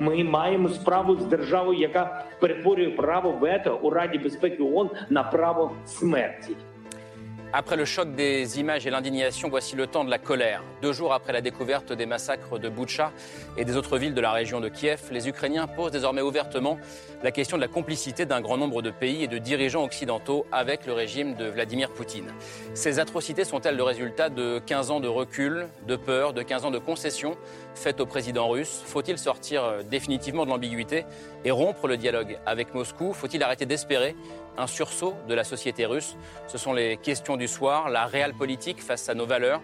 Ми маємо справу з державою, яка перетворює право вето у Раді безпеки ООН на право смерті. Après le choc des images et l'indignation, voici le temps de la colère. Deux jours après la découverte des massacres de Boutcha et des autres villes de la région de Kiev, les Ukrainiens posent désormais ouvertement la question de la complicité d'un grand nombre de pays et de dirigeants occidentaux avec le régime de Vladimir Poutine. Ces atrocités sont-elles le résultat de 15 ans de recul, de peur, de 15 ans de concessions faites au président russe? Faut-il sortir euh, définitivement de l'ambiguïté et rompre le dialogue avec Moscou? Faut-il arrêter d'espérer un sursaut de la société russe Ce sont les questions du soir, la réelle politique face à nos valeurs,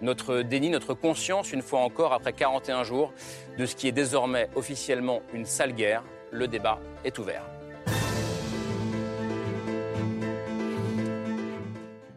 notre déni, notre conscience, une fois encore, après 41 jours, de ce qui est désormais officiellement une sale guerre. Le débat est ouvert.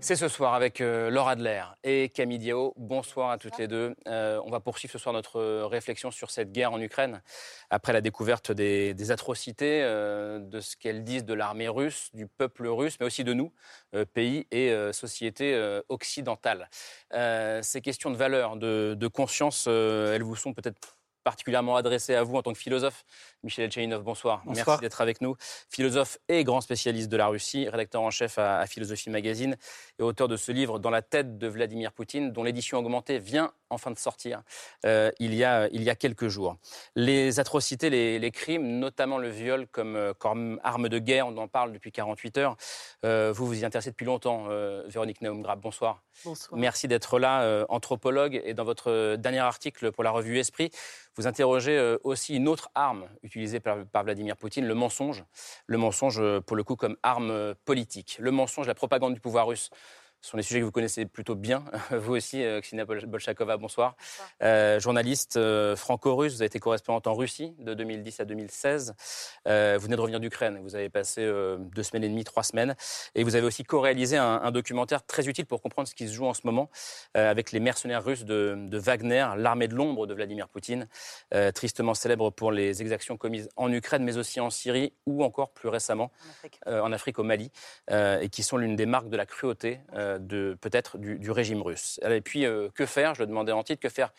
C'est ce soir avec euh, Laura Adler et Camille Diao. Bonsoir à toutes les deux. Euh, on va poursuivre ce soir notre réflexion sur cette guerre en Ukraine après la découverte des, des atrocités, euh, de ce qu'elles disent de l'armée russe, du peuple russe, mais aussi de nous, euh, pays et euh, sociétés euh, occidentales. Euh, ces questions de valeur, de, de conscience, euh, elles vous sont peut-être particulièrement adressées à vous en tant que philosophe. Michel Elchaninov, bonsoir. Bonsoir. Merci d'être avec nous. Philosophe et grand spécialiste de la Russie, rédacteur en chef à, à Philosophie Magazine et auteur de ce livre Dans la tête de Vladimir Poutine, dont l'édition augmentée vient enfin de sortir euh, il, y a, il y a quelques jours. Les atrocités, les, les crimes, notamment le viol comme, euh, comme arme de guerre, on en parle depuis 48 heures. Euh, vous vous y intéressez depuis longtemps, euh, Véronique Naumgrab. Bonsoir. Bonsoir. Merci d'être là, euh, anthropologue. Et dans votre dernier article pour la revue Esprit, vous interrogez euh, aussi une autre arme utilisée par, par Vladimir Poutine, le mensonge. Le mensonge, euh, pour le coup, comme arme euh, politique. Le mensonge, la propagande du pouvoir russe. Ce sont des sujets que vous connaissez plutôt bien. Vous aussi, euh, Ksenia Bol- Bolchakova, bonsoir. Euh, journaliste euh, franco-russe, vous avez été correspondante en Russie de 2010 à 2016. Euh, vous venez de revenir d'Ukraine. Vous avez passé deux semaines et demie, trois semaines. Et vous avez aussi co-réalisé un, un documentaire très utile pour comprendre ce qui se joue en ce moment avec les mercenaires russes de, de Wagner, l'armée de l'ombre de Vladimir Poutine, tristement célèbre pour les exactions commises en Ukraine, mais aussi en Syrie ou encore plus récemment En Afrique. en Afrique, au Mali, et qui sont l'une des marques de la cruauté de peut-être du, du régime russe. Et puis, euh, que faire? Je le demandais en titre, que faire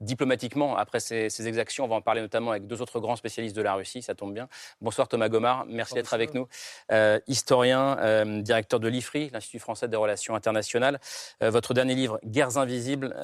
diplomatiquement? Après ces, ces exactions On va en parler notamment avec deux autres grands spécialistes de la Russie, ça tombe bien. Bonsoir Thomas Gomard, merci d'être avec nous. Euh, historien, euh, directeur de l'IFRI, l'Institut français des relations internationales. Euh, votre dernier livre, Guerres invisibles,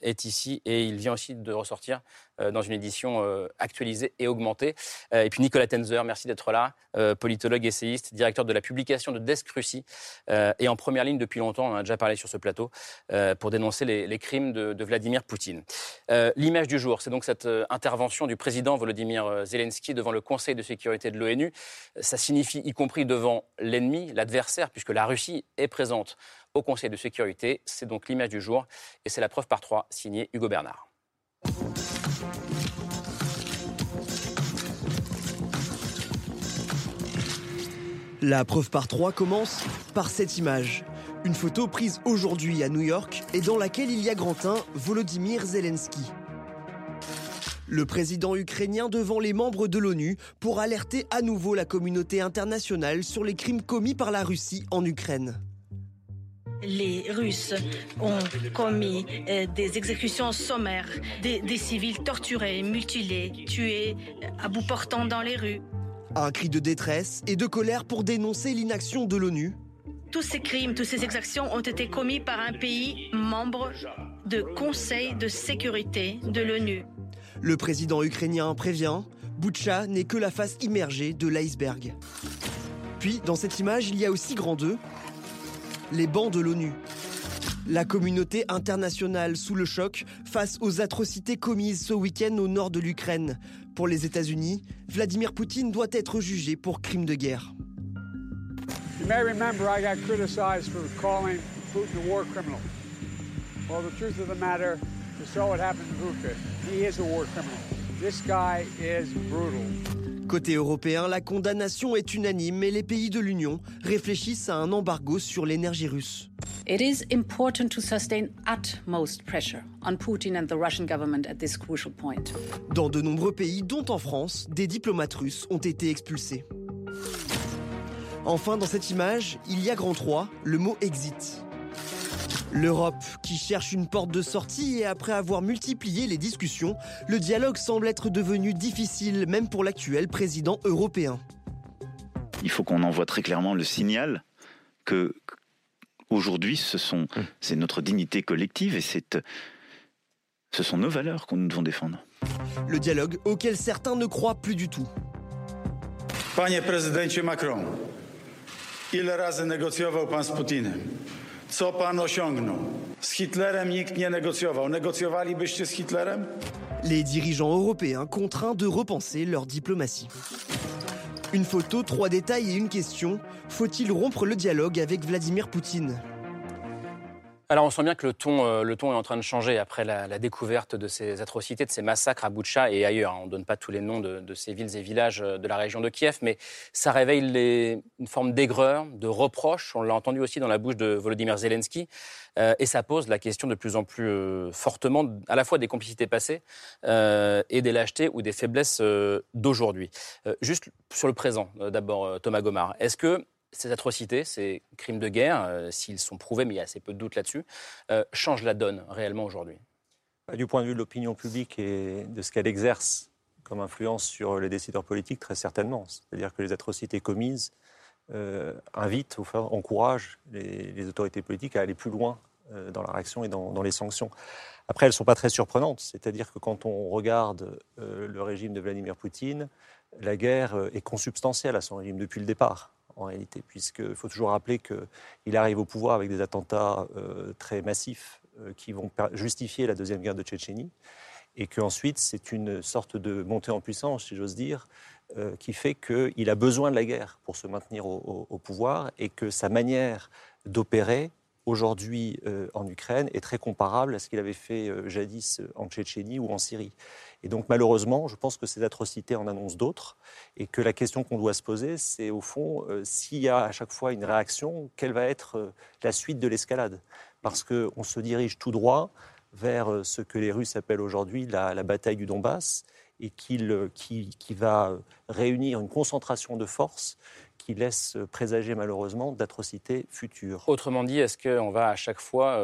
est ici et il vient aussi de ressortir dans une édition euh, actualisée et augmentée. Euh, et puis Nicolas Tenzer, merci d'être là, euh, politologue, essayiste, directeur de la publication de Desk Russie euh, et en première ligne depuis longtemps, on en a déjà parlé sur ce plateau, euh, pour dénoncer les, crimes de, Vladimir Poutine. Euh, L'image du jour, c'est donc cette euh, intervention du président Volodymyr euh, Zelensky devant le Conseil de sécurité de l'ONU. Ça signifie y compris devant l'ennemi, l'adversaire, puisque la Russie est présente au Conseil de sécurité. C'est donc l'image du jour et c'est la preuve par trois, signée Hugo Bernard. La preuve par trois commence par cette image. Une photo prise aujourd'hui à New York et dans laquelle il y a grand 1 Volodymyr Zelensky. Le président ukrainien devant les membres de l'ONU pour alerter à nouveau la communauté internationale sur les crimes commis par la Russie en Ukraine. Les Russes ont commis euh, des exécutions sommaires, des, des civils torturés, mutilés, tués euh, à bout portant dans les rues. Un cri de détresse et de colère pour dénoncer l'inaction de l'ONU. Tous ces crimes, toutes ces exactions ont été commis par un pays membre de Conseil de sécurité de l'ONU. Le président ukrainien prévient, Boutcha n'est que la face immergée de l'iceberg. Puis, dans cette image, il y a aussi grand 2, les bancs de l'ONU. La communauté internationale sous le choc face aux atrocités commises ce week-end au nord de l'Ukraine. Pour les États-Unis, Vladimir Poutine doit être jugé pour crime de guerre. You may remember I got criticized for calling Putin a war criminal. Well, the truth of the matter, you saw what happened to Vuka. He is a war criminal. This guy is brutal. Côté européen, la condamnation est unanime et les pays de l'Union réfléchissent à un embargo sur l'énergie russe. It is important to sustain utmost pressure on Putin and the Russian government at this crucial point. Dans de nombreux pays, dont en France, des diplomates russes ont été expulsés. Enfin, dans cette image, il y a grand 3, le mot exit. L'Europe qui cherche une porte de sortie et après avoir multiplié les discussions, le dialogue semble être devenu difficile même pour l'actuel président européen. Il faut qu'on envoie très clairement le signal que aujourd'hui ce sont c'est notre dignité collective et c'est ce sont nos valeurs qu'on nous devons défendre. Le dialogue auquel certains ne croient plus du tout. Panie prezydencie Macron, ile razy negocjował pan z Putinem? Les dirigeants européens contraints de repenser leur diplomatie. Une photo, trois détails et une question. Faut-il rompre le dialogue avec Vladimir Poutine? Alors on sent bien que le ton, euh, le ton est en train de changer après la, découverte de ces atrocités, de ces massacres à Boutcha et ailleurs. On ne donne pas tous les noms de, ces villes et villages euh, de la région de Kiev, mais ça réveille une forme d'aigreur, de reproche. On l'a entendu aussi dans la bouche de Volodymyr Zelensky. Euh, et ça pose la question de plus en plus fortement à la fois des complicités passées et des lâchetés ou des faiblesses d'aujourd'hui. juste sur le présent, d'abord, Thomas Gomard. Est-ce que ces atrocités, ces crimes de guerre, euh, s'ils sont prouvés, mais il y a assez peu de doutes là-dessus, euh, changent la donne réellement aujourd'hui bah, Du point de vue de l'opinion publique et de ce qu'elle exerce comme influence sur les décideurs politiques, très certainement. C'est-à-dire que les atrocités commises euh, invitent, ou encouragent les, les, autorités politiques à aller plus loin dans la réaction et dans, dans les sanctions. Après, elles ne sont pas très surprenantes. C'est-à-dire que quand on regarde le régime de Vladimir Poutine, la guerre est consubstantielle à son régime depuis le départ en réalité, puisqu'il faut toujours rappeler qu'il arrive au pouvoir avec des attentats euh, très massifs euh, qui vont justifier la deuxième guerre de Tchétchénie, et qu'ensuite c'est une sorte de montée en puissance, si j'ose dire, euh, qui fait qu'il a besoin de la guerre pour se maintenir au, pouvoir, et que sa manière d'opérer aujourd'hui en Ukraine est très comparable à ce qu'il avait fait jadis en Tchétchénie ou en Syrie. Et donc malheureusement, je pense que ces atrocités en annoncent d'autres et que la question qu'on doit se poser, c'est au fond, euh, s'il y a à chaque fois une réaction, quelle va être euh, la suite de l'escalade? Parce qu'on se dirige tout droit vers euh, ce que les Russes appellent aujourd'hui la, bataille du Donbass et qui, va réunir une concentration de forces qui laisse présager malheureusement d'atrocités futures. Autrement dit, est-ce qu'on va à chaque fois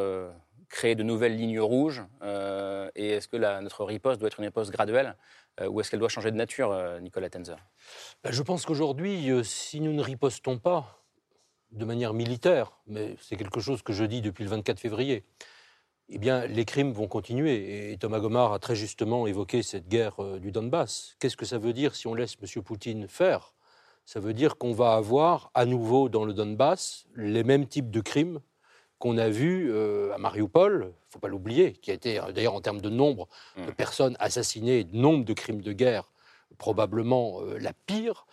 créer de nouvelles lignes rouges euh, Et est-ce que notre riposte doit être une riposte graduelle euh, ou est-ce qu'elle doit changer de nature, euh, Nicolas Tenzer? Ben, Je pense qu'aujourd'hui, si nous ne ripostons pas de manière militaire, mais c'est quelque chose que je dis depuis le 24 février, eh bien, les crimes vont continuer. Et Thomas Gomard a très justement évoqué cette guerre du Donbass. Qu'est-ce que ça veut dire si on laisse M. Poutine faire? Ça veut dire qu'on va avoir à nouveau dans le Donbass les mêmes types de crimes qu'on a vus euh, à Mariupol, il ne faut pas l'oublier, qui a été d'ailleurs en termes de nombre de personnes assassinées, de nombre de crimes de guerre, probablement euh, la pire, euh,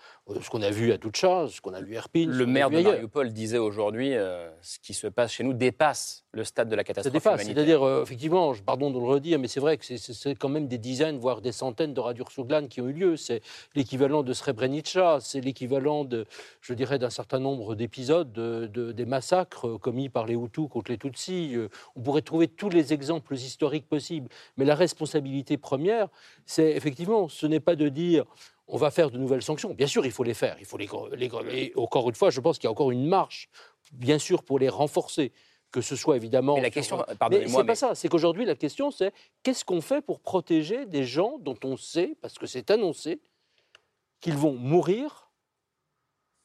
ce qu'on a vu à Toutcha, ce qu'on a vu à Irpin. Le maire de Mariupol disait aujourd'hui euh, ce qui se passe chez nous dépasse le stade de la catastrophe Ça dépasse, c'est-à-dire, euh, effectivement, je, pardon de le redire, mais c'est vrai que c'est quand même des dizaines, voire des centaines de radiures sur glane qui ont eu lieu. C'est l'équivalent de Srebrenica, c'est l'équivalent, de, je dirais, d'un certain nombre d'épisodes, de, de, des massacres commis par les Hutus contre les Tutsis. On pourrait trouver tous les exemples historiques possibles. Mais la responsabilité première, c'est effectivement, ce n'est pas de dire on va faire de nouvelles sanctions. Bien sûr, il faut les faire. Il faut les, les, et encore une fois, je pense qu'il y a encore une marche, bien sûr, pour les renforcer. Que ce soit évidemment. Mais la question, pardonnez-moi. C'est mais... pas ça. C'est qu'aujourd'hui, la question, c'est qu'est-ce qu'on fait pour protéger des gens dont on sait, parce que c'est annoncé, qu'ils vont mourir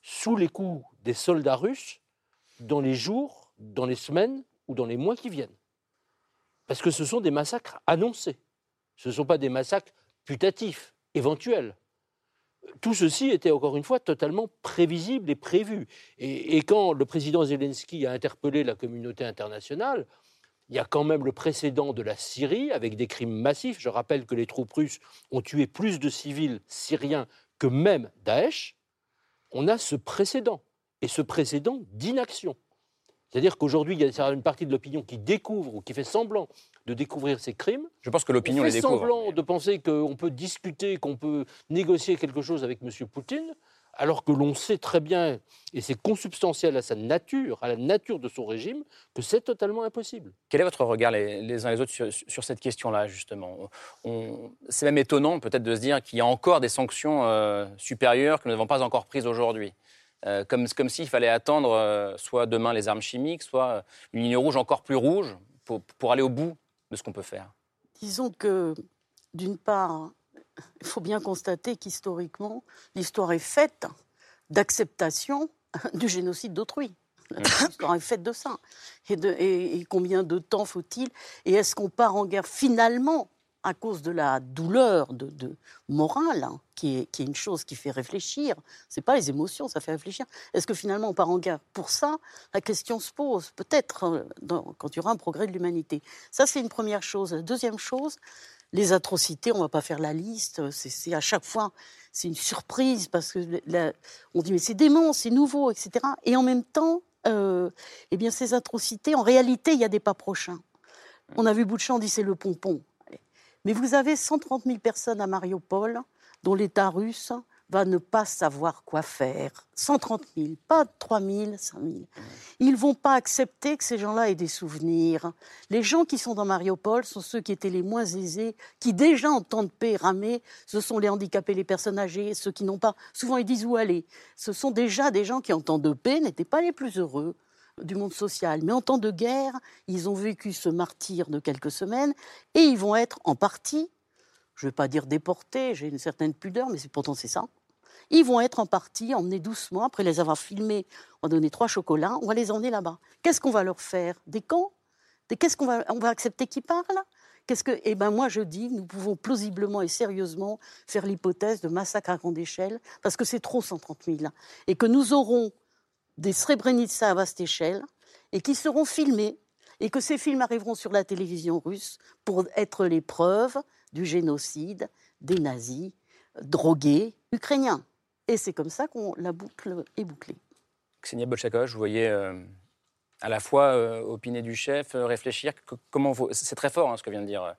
sous les coups des soldats russes dans les jours, dans les semaines ou dans les mois qui viennent. Parce que ce sont des massacres annoncés. Ce ne sont pas des massacres putatifs, éventuels tout ceci était encore une fois totalement prévisible et prévu. Et, quand le président Zelensky a interpellé la communauté internationale, il y a quand même le précédent de la Syrie avec des crimes massifs. Je rappelle que les troupes russes ont tué plus de civils syriens que même Daesh. On a ce précédent, et ce précédent d'inaction. C'est-à-dire qu'aujourd'hui, il y a une partie de l'opinion qui découvre ou qui fait semblant de découvrir ces crimes. Je pense que l'opinion On les découvre. semblant de penser qu'on peut discuter, qu'on peut négocier quelque chose avec M. Poutine, alors que l'on sait très bien, et c'est consubstantiel à sa nature, à la nature de son régime, que c'est totalement impossible. Quel est votre regard les, les uns les autres sur, sur cette question-là, justement? C'est même étonnant peut-être de se dire qu'il y a encore des sanctions euh, supérieures que nous n'avons pas encore prises aujourd'hui. Euh, comme comme s'il fallait attendre euh, soit demain les armes chimiques, soit une ligne rouge encore plus rouge pour, pour aller au bout de ce qu'on peut faire. Disons que, d'une part, il faut bien constater qu'historiquement, l'histoire est faite d'acceptation du génocide d'autrui. L'histoire est faite de ça. Et, de- et- et combien de temps faut-il? Et est-ce qu'on part en guerre finalement à cause de la douleur de, de morale, hein, qui, est, une chose qui fait réfléchir C'est pas les émotions, ça fait réfléchir. Est-ce que finalement on part en guerre pour ça? La question se pose peut-être euh, quand il y aura un progrès de l'humanité. Ça, c'est une première chose. La deuxième chose, les atrocités, on ne va pas faire la liste. C'est à chaque fois, c'est une surprise parce que la- on dit mais c'est dément, c'est nouveau, etc. Et en même temps, euh, eh bien ces atrocités, en réalité, il y a des pas prochains. On a vu Boutchan, on c'est le pompon. Mais vous avez 130 000 personnes à Mariupol dont l'État russe va ne pas savoir quoi faire. 130 000, pas 3 000, 5 000. Ils vont pas accepter que ces gens-là aient des souvenirs. Les gens qui sont dans Mariupol sont ceux qui étaient les moins aisés, qui déjà en temps de paix ramaient. Ce sont les handicapés, les personnes âgées, ceux qui n'ont pas. Souvent ils disent où aller? Ce sont déjà des gens qui en temps de paix n'étaient pas les plus heureux du monde social. Mais en temps de guerre, ils ont vécu ce martyr de quelques semaines et ils vont être en partie, je ne vais pas dire déportés, j'ai une certaine pudeur, mais pourtant c'est ça. Ils vont être en partie emmenés doucement, après les avoir filmés, on va donner trois chocolats, on va les emmener là-bas. Qu'est-ce qu'on va leur faire? Des camps? Qu'est-ce qu'on va, on va accepter qu'ils parlent? Qu'est-ce que, eh ben moi je dis, nous pouvons plausiblement et sérieusement faire l'hypothèse de massacre à grande échelle, parce que c'est trop 130 000, et que nous aurons des Srebrenica à vaste échelle, et qui seront filmés, et que ces films arriveront sur la télévision russe pour être les preuves du génocide des nazis drogués ukrainiens. Et c'est comme ça qu'on la boucle est bouclée. Ksenia Bolchakov, je vous voyais euh, à la fois euh, opiner du chef, euh, réfléchir. Que- comment vous... C'est très fort hein, ce que vient de dire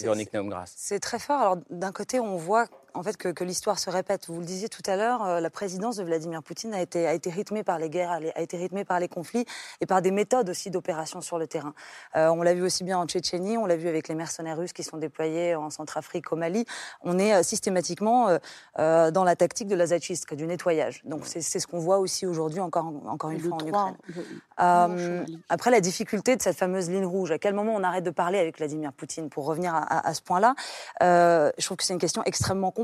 Véronique Naumgras. C'est très fort. Alors, d'un côté, on voit en fait que, que l'histoire se répète. Vous le disiez tout à l'heure, euh, la présidence de Vladimir Poutine a été, a été rythmée par les guerres, a été rythmée par les conflits et par des méthodes aussi d'opération sur le terrain. Euh, on l'a vu aussi bien en Tchétchénie, on l'a vu avec les mercenaires russes qui sont déployés en Centrafrique, au Mali. On est euh, systématiquement dans la tactique de la zachistka, du nettoyage. Donc, c'est ce qu'on voit aussi aujourd'hui, encore, encore une fois, en 3, Ukraine. le- après, la difficulté de cette fameuse ligne rouge, à quel moment on arrête de parler avec Vladimir Poutine pour revenir à, à- à ce point-là? Je trouve que c'est une question extrêmement complexe.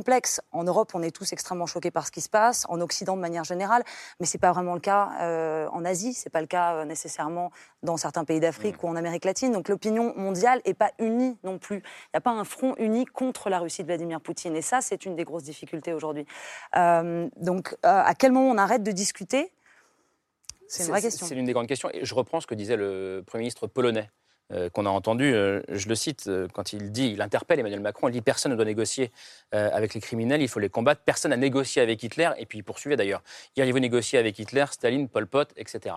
En Europe, on est tous extrêmement choqués par ce qui se passe, en Occident de manière générale, mais c'est pas vraiment le cas euh, en Asie, c'est pas le cas euh, nécessairement dans certains pays d'Afrique ou en Amérique latine. Donc l'opinion mondiale est pas unie non plus. Il n'y a pas un front uni contre la Russie de Vladimir Poutine, et ça, c'est une des grosses difficultés aujourd'hui. Euh, donc, à quel moment on arrête de discuter? C'est une vraie question. C'est l'une des grandes questions. Et je reprends ce que disait le Premier ministre polonais. Euh, qu'on a entendu, euh, je le cite, euh, quand il dit, il interpelle Emmanuel Macron, il dit personne ne doit négocier avec les criminels, il faut les combattre, personne n'a négocié avec Hitler, et puis il poursuivait d'ailleurs, iriez-vous négocier avec Hitler, Staline, Pol Pot, etc.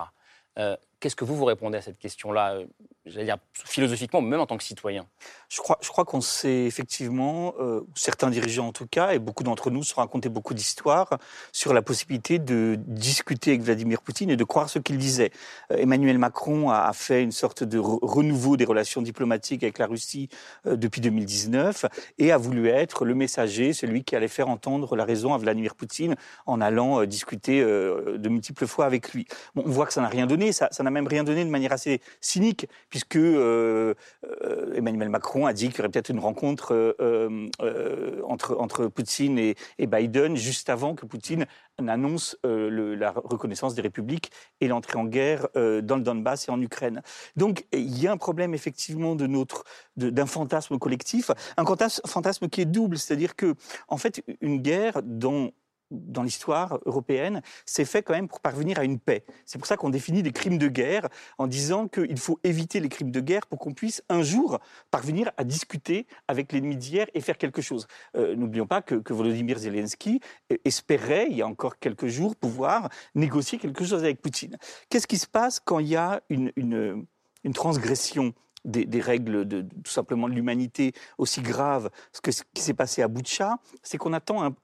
Qu'est-ce que vous vous répondez à cette question-là, euh, j'allais dire philosophiquement, même en tant que citoyen? Je crois, je crois qu'on sait effectivement, euh, certains dirigeants en tout cas, et beaucoup d'entre nous se racontés beaucoup d'histoires sur la possibilité de discuter avec Vladimir Poutine et de croire ce qu'il disait. Euh, Emmanuel Macron a, a fait une sorte de re- renouveau des relations diplomatiques avec la Russie depuis 2019 et a voulu être le messager, celui qui allait faire entendre la raison à Vladimir Poutine en allant discuter de multiples fois avec lui. On voit que ça n'a rien donné, ça n'a même rien donné de manière assez cynique, puisque euh, euh, Emmanuel Macron a dit qu'il y aurait peut-être une rencontre euh, entre, entre Poutine et, Biden juste avant que Poutine n'annonce la reconnaissance des républiques et l'entrée en guerre dans le Donbass et en Ukraine. Donc il y a un problème effectivement de notre d'un fantasme collectif, un fantasme, fantasme qui est double, c'est-à-dire que en fait une guerre dans dans l'histoire européenne, c'est fait quand même pour parvenir à une paix. C'est pour ça qu'on définit des crimes de guerre en disant qu'il faut éviter les crimes de guerre pour qu'on puisse un jour parvenir à discuter avec l'ennemi d'hier et faire quelque chose. Euh, N'oublions pas que, que Volodymyr Zelensky espérait, il y a encore quelques jours, pouvoir négocier quelque chose avec Poutine. Qu'est-ce qui se passe quand il y a une, une transgression des, des règles de, tout simplement de l'humanité aussi graves que ce qui s'est passé à Boutcha, c'est qu'on atteint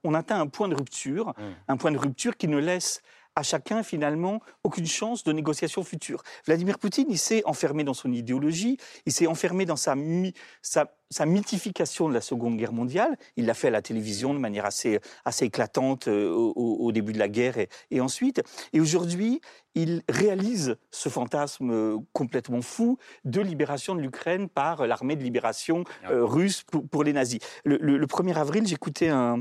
un point de rupture, un point de rupture qui ne laisse à chacun finalement aucune chance de négociation future. Vladimir Poutine, il s'est enfermé dans son idéologie, il s'est enfermé dans sa, mi- sa, sa mythification de la Seconde Guerre mondiale. Il l'a fait à la télévision de manière assez, assez éclatante euh, au, début de la guerre et, et ensuite. Et aujourd'hui, il réalise ce fantasme euh, complètement fou de libération de l'Ukraine par l'armée de libération euh, russe pour, pour les nazis. Le, le- le 1er avril, j'écoutais à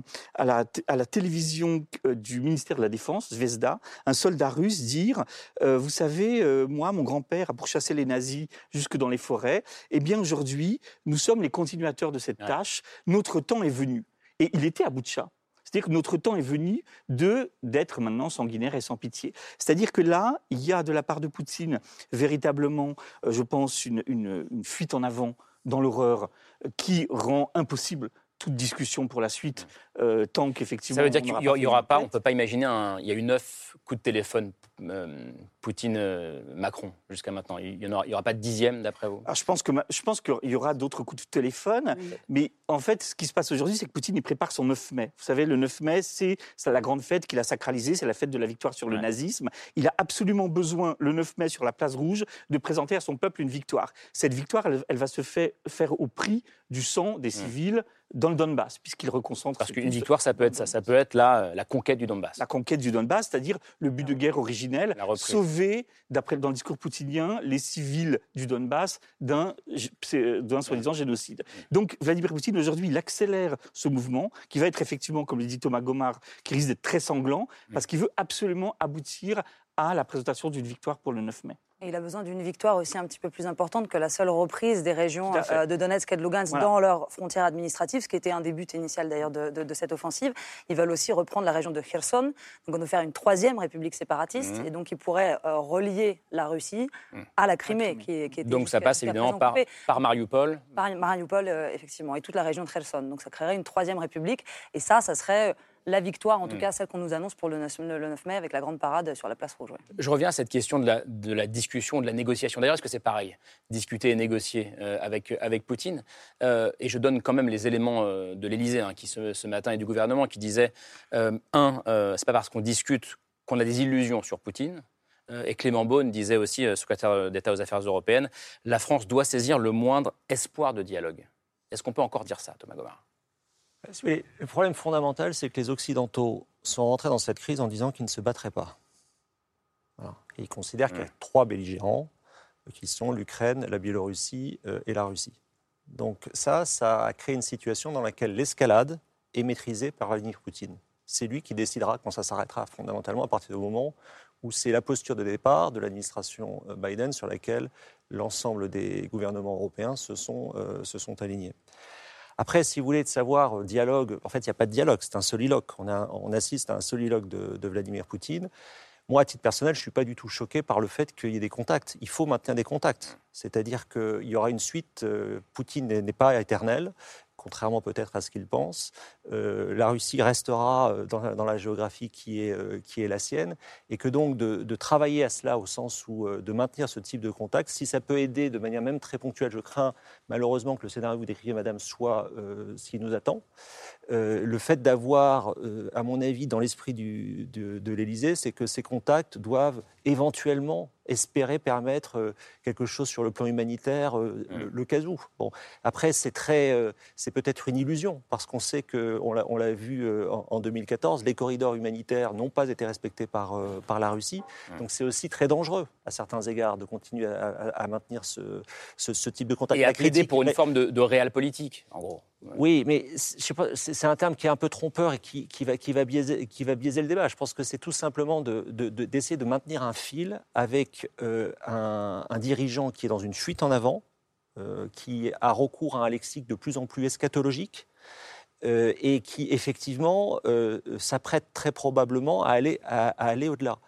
la, t- à la télévision du ministère de la Défense, Zvezda, un soldat russe dire euh, Vous savez, euh, moi, mon grand-père a pourchassé les nazis jusque dans les forêts. Eh bien, aujourd'hui, nous sommes les continuateurs de cette tâche. Notre temps est venu. Et il était à Boutcha. C'est-à-dire que notre temps est venu de d'être maintenant sanguinaire et sans pitié. C'est-à-dire que là, il y a de la part de Poutine véritablement, euh, je pense, une, une- une fuite en avant dans l'horreur qui rend impossible toute discussion pour la suite, euh, tant qu'effectivement. Ça veut dire qu'il n'y aura, il y aura fait pas, on ne peut pas imaginer, un, il y a eu neuf coups de téléphone euh, Poutine-Macron jusqu'à maintenant. Il n'y aura, il y aura pas de dixième d'après vous? Alors, je pense que ma- je pense qu'il y aura d'autres coups de téléphone, mais en fait, ce qui se passe aujourd'hui, c'est que Poutine il prépare son 9 mai. Vous savez, le 9 mai, c'est la grande fête qu'il a sacralisée, c'est la fête de la victoire sur le nazisme. Il a absolument besoin, le 9 mai, sur la place rouge, de présenter à son peuple une victoire. Cette victoire, elle, elle va se fait- faire au prix du sang des civils dans le Donbass, puisqu'il reconcentre. Parce qu'une victoire, ça peut être ça. Ça peut être là, euh, la conquête du Donbass. La conquête du Donbass, c'est-à-dire le but de guerre originel, sauver, d'après dans le discours poutinien, les civils du Donbass d'un soi-disant génocide. Donc Vladimir Poutine, aujourd'hui, il accélère ce mouvement qui va être effectivement, comme le dit Thomas Gomard, qui risque d'être très sanglant, parce qu'il veut absolument aboutir à la présentation d'une victoire pour le 9 mai. Et il a besoin d'une victoire aussi un petit peu plus importante que la seule reprise des régions euh, de Donetsk et de Lugansk Voilà. dans leurs frontières administratives, ce qui était un des buts initial d'ailleurs de, de- de cette offensive. Ils veulent aussi reprendre la région de Kherson, donc on veut faire une troisième république séparatiste, Mhm. et donc ils pourraient euh, relier la Russie à la Crimée, qui, est- qui était Donc ça passe évidemment par, par Mariupol. Par Mariupol, euh, effectivement, et toute la région de Kherson. Donc ça créerait une troisième république. Et ça, ça serait la victoire, en tout Mm. cas celle qu'on nous annonce pour le 9, le 9 mai, avec la grande parade sur la place rouge. ouais. Je reviens à cette question de la, de la discussion, de la négociation. D'ailleurs, est-ce que c'est pareil, discuter et négocier euh, avec, avec Poutine? Euh, Et je donne quand même les éléments euh, de l'Élysée, qui ce, ce matin et du gouvernement, qui disaient euh, un, c'est pas parce qu'on discute qu'on a des illusions sur Poutine. Et Clément Beaune disait aussi, secrétaire d'État aux Affaires européennes, la France doit saisir le moindre espoir de dialogue. Est-ce qu'on peut encore dire ça, Thomas Gomard Le problème fondamental, c'est que les Occidentaux sont rentrés dans cette crise en disant qu'ils ne se battraient pas. Voilà. Et ils considèrent qu'il y a trois belligérants, euh, qui sont l'Ukraine, la Biélorussie euh, et la Russie. Donc ça, ça a créé une situation dans laquelle l'escalade est maîtrisée par Vladimir Poutine. C'est lui qui décidera quand ça s'arrêtera fondamentalement à partir du moment où c'est la posture de départ de l'administration euh, Biden sur laquelle l'ensemble des gouvernements européens se sont, euh, se sont alignés. Après, si vous voulez de savoir euh, dialogue, en fait, il n'y a pas de dialogue, c'est un soliloque. On, a- assiste à un soliloque de, Vladimir Poutine. Moi, à titre personnel, je ne suis pas du tout choqué par le fait qu'il y ait des contacts. Il faut maintenir des contacts. C'est-à-dire qu'il y aura une suite. euh, Poutine n'est pas éternel, contrairement peut-être à ce qu'il pense. Euh, la Russie restera euh, dans, la- géographie qui est, euh, qui est la sienne. Et que donc de, travailler à cela au sens où de maintenir ce type de contact, si ça peut aider de manière même très ponctuelle, je crains malheureusement que le scénario que vous décrivez, madame, soit ce qui nous attend. Le fait d'avoir, à mon avis, dans l'esprit de, de l'Élysée, c'est que ces contacts doivent éventuellement espérer permettre euh, quelque chose sur le plan humanitaire, euh, le, le cas où. Bon, après, c'est très, euh, c'est peut-être une illusion parce qu'on sait que, on l'a, on l'a vu en, en 2014, les corridors humanitaires n'ont pas été respectés par par la Russie. Donc, c'est aussi très dangereux à certains égards de continuer à, à- à maintenir ce, ce, ce type de contact. Et à La critique- pour une mais- forme de, de réel politique, en gros. Oui, mais c'est- un terme qui est un peu trompeur et qui, qui va, qui, va biaiser, qui va biaiser le débat. Je pense que c'est tout simplement de- de- de- d'essayer de, maintenir un fil avec euh, un, un dirigeant qui est dans une fuite en avant, euh, qui a recours à un lexique de plus en plus eschatologique. euh, et qui effectivement s'apprête très probablement à aller, à, à aller au-delà.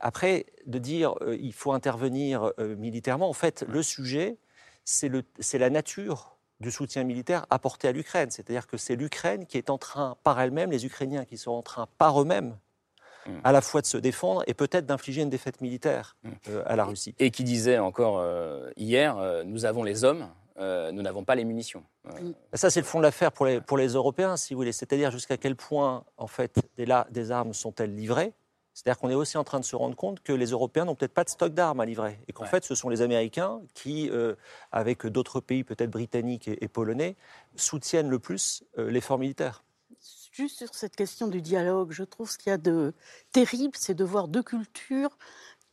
Après, de dire il faut intervenir militairement, en fait, le sujet, c'est la nature du soutien militaire apporté à l'Ukraine. C'est-à-dire que c'est l'Ukraine qui est en train, par elle-même, les Ukrainiens qui sont en train, par eux-mêmes, à la fois de se défendre et peut-être d'infliger une défaite militaire Mm. euh, à la Russie. Et qui disait encore euh, hier, euh, nous avons les hommes, euh, nous n'avons pas les munitions. Euh, Ça, c'est le fond de l'affaire pour les, pour les Européens, si vous voulez. C'est-à-dire jusqu'à quel point, en fait, des, la- des armes sont-elles livrées C'est-à-dire qu'on est aussi en train de se rendre compte que les Européens n'ont peut-être pas de stock d'armes à livrer. Et qu'en Ouais. fait, ce sont les Américains qui, euh, avec d'autres pays, peut-être britanniques et, et polonais, soutiennent le plus euh, l'effort militaire. Juste sur cette question du dialogue, je trouve ce qu'il y a de terrible, c'est de voir deux cultures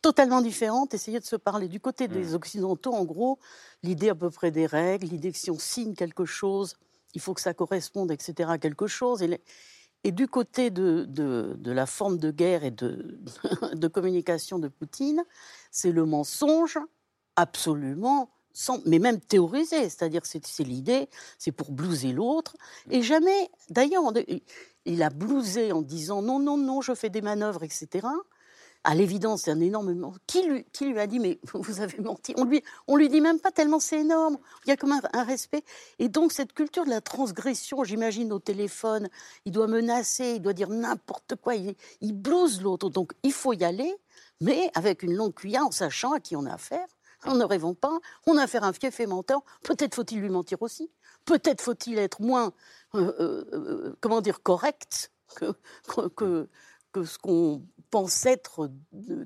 totalement différentes essayer de se parler. Du côté des Occidentaux, en gros, l'idée à peu près des règles, l'idée que si on signe quelque chose, il faut que ça corresponde, etc., à quelque chose. Et, les- et du côté de, de- de la forme de guerre et de, de communication de Poutine, c'est le mensonge absolument, sans, mais même théorisé. C'est-à-dire, c'est c'est l'idée, c'est pour blouser l'autre. Et jamais, d'ailleurs, il a blousé en disant non, non, non, je fais des manœuvres, etc. À l'évidence, c'est un énorme. men- Qui lui, a dit, mais vous avez menti On lui, on lui dit même pas tellement c'est énorme. Il y a comme un, un respect. Et donc, cette culture de la transgression, j'imagine au téléphone, il doit menacer, il doit dire n'importe quoi, il, il blouse l'autre. Donc, il faut y aller, mais avec une longue cuillère, en sachant à qui on a affaire. En ne rêvant pas, on a affaire à un fief et menteur. Peut-être faut-il lui mentir aussi. Peut-être faut-il être moins, euh, euh, euh, comment dire, correct que- que ce qu'on pense être,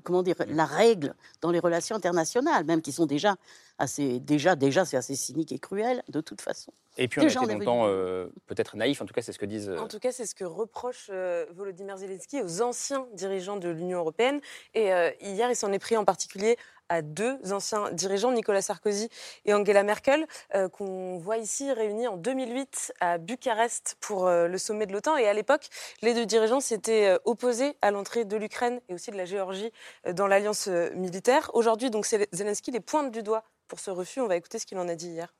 comment dire, la règle dans les relations internationales, même qui sont déjà assez, déjà, déjà, c'est assez cynique et cruel de toute façon. Et puis on a été longtemps eu- euh, peut-être naïf, en tout cas c'est ce que disent. euh, En tout cas, c'est ce que reproche euh, Volodymyr Zelensky aux anciens dirigeants de l'Union européenne. Et euh, hier, il s'en est pris en particulier à deux anciens dirigeants, Nicolas Sarkozy et Angela Merkel, euh, qu'on voit ici réunis en 2008 à Bucarest pour euh, le sommet de l'OTAN. Et à l'époque, les deux dirigeants s'étaient euh, opposés à l'entrée de l'Ukraine et aussi de la Géorgie euh, dans l'alliance euh, militaire. Aujourd'hui, donc, Zelensky les pointe du doigt pour ce refus. On va écouter ce qu'il en a dit hier.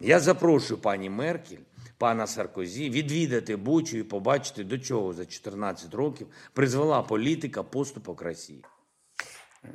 Я запрошую пані Меркель, пана Саркозі відвідати Бучу і побачити, до чого за 14 років призвела політика поступок Росії.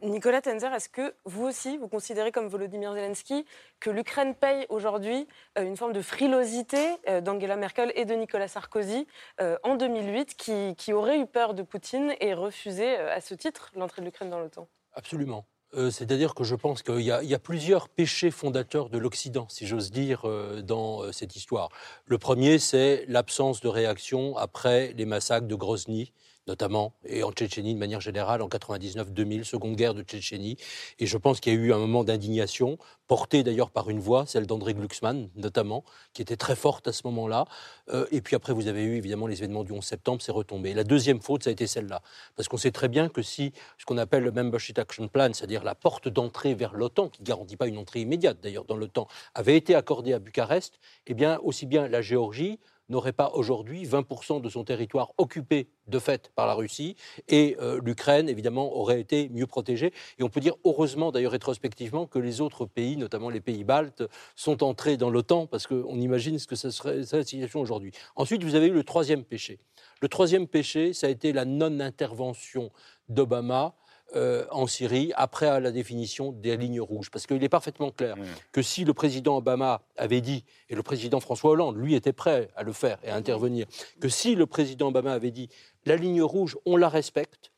Nicolas Tenzer, est-ce que vous aussi, vous considérez comme Volodymyr Zelensky que l'Ukraine paye aujourd'hui euh, une forme de frilosité euh, d'Angela Merkel et de Nicolas Sarkozy euh, en 2008 qui, qui auraient eu peur de Poutine et refusé euh, à ce titre l'entrée de l'Ukraine dans l'OTAN Absolument. Euh, C'est-à-dire que je pense qu'il y, y a plusieurs péchés fondateurs de l'Occident, si j'ose dire, euh, dans euh, cette histoire. Le premier, c'est l'absence de réaction après les massacres de Grozny, notamment, et en Tchétchénie de manière générale, en 99-2000, seconde guerre de Tchétchénie. Et je pense qu'il y a eu un moment d'indignation, porté d'ailleurs par une voix, celle d'André Glucksmann, notamment, qui était très forte à ce moment-là. Euh, et puis après, vous avez eu évidemment les événements du 11 septembre, c'est retombé. La deuxième faute, ça a été celle-là. Parce qu'on sait très bien que si ce qu'on appelle le Membership Action Plan, c'est-à-dire la porte d'entrée vers l'OTAN, qui ne garantit pas une entrée immédiate d'ailleurs dans l'OTAN, avait été accordée à Bucarest, eh bien, aussi bien la Géorgie n'aurait pas aujourd'hui 20% de son territoire occupé de fait par la Russie et euh, l'Ukraine, évidemment, aurait été mieux protégée. Et on peut dire, heureusement d'ailleurs rétrospectivement, que les autres pays, notamment les pays baltes, sont entrés dans l'OTAN parce qu'on imagine ce que serait la situation aujourd'hui. Ensuite, vous avez eu le troisième péché. Le troisième péché, ça a été la non-intervention d'Obama euh, en Syrie après la définition des lignes rouges. Parce qu'il est parfaitement clair que si le président Obama avait dit, et le président François Hollande, lui, était prêt à le faire et à intervenir, que si le président Obama avait dit la ligne rouge, on la respecte,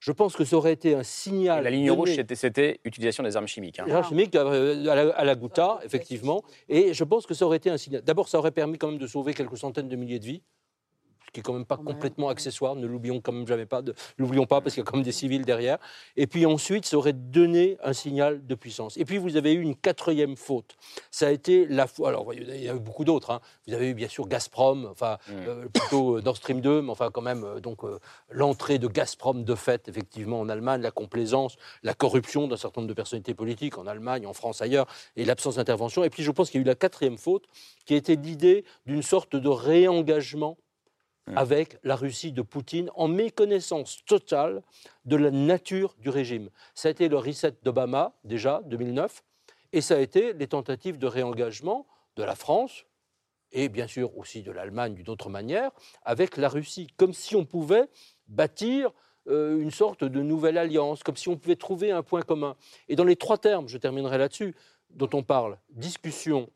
je pense que ça aurait été un signal. La ligne donné- rouge, c'était- utilisation des armes chimiques. hein. les armes chimiques euh, à la, à la Ghouta, effectivement. Et je pense que ça aurait été un signal. D'abord, ça aurait permis quand même de sauver quelques centaines de milliers de vies. Qui est quand même pas complètement accessoire, ne l'oublions quand même jamais pas, de- l'oublions pas parce qu'il y a quand même des civils derrière. Et puis ensuite, ça aurait donné un signal de puissance. Et puis vous avez eu une quatrième faute. Ça a été la foi. Alors il y a eu beaucoup d'autres. hein. Vous avez eu bien sûr Gazprom, enfin euh, plutôt euh, Nord Stream 2, mais enfin quand même euh, donc euh, l'entrée de Gazprom de fait effectivement en Allemagne, la complaisance, la corruption d'un certain nombre de personnalités politiques en Allemagne, en France, ailleurs, et l'absence d'intervention. Et puis je pense qu'il y a eu la quatrième faute, qui était l'idée d'une sorte de réengagement avec la Russie de Poutine en méconnaissance totale de la nature du régime. Ça a été le reset d'Obama, déjà, 2009, et ça a été les tentatives de réengagement de la France, et bien sûr aussi de l'Allemagne d'une autre manière, avec la Russie, comme si on pouvait bâtir euh, une sorte de nouvelle alliance, comme si on pouvait trouver un point commun. Et dans les trois termes, je terminerai là-dessus, dont on parle, discussion,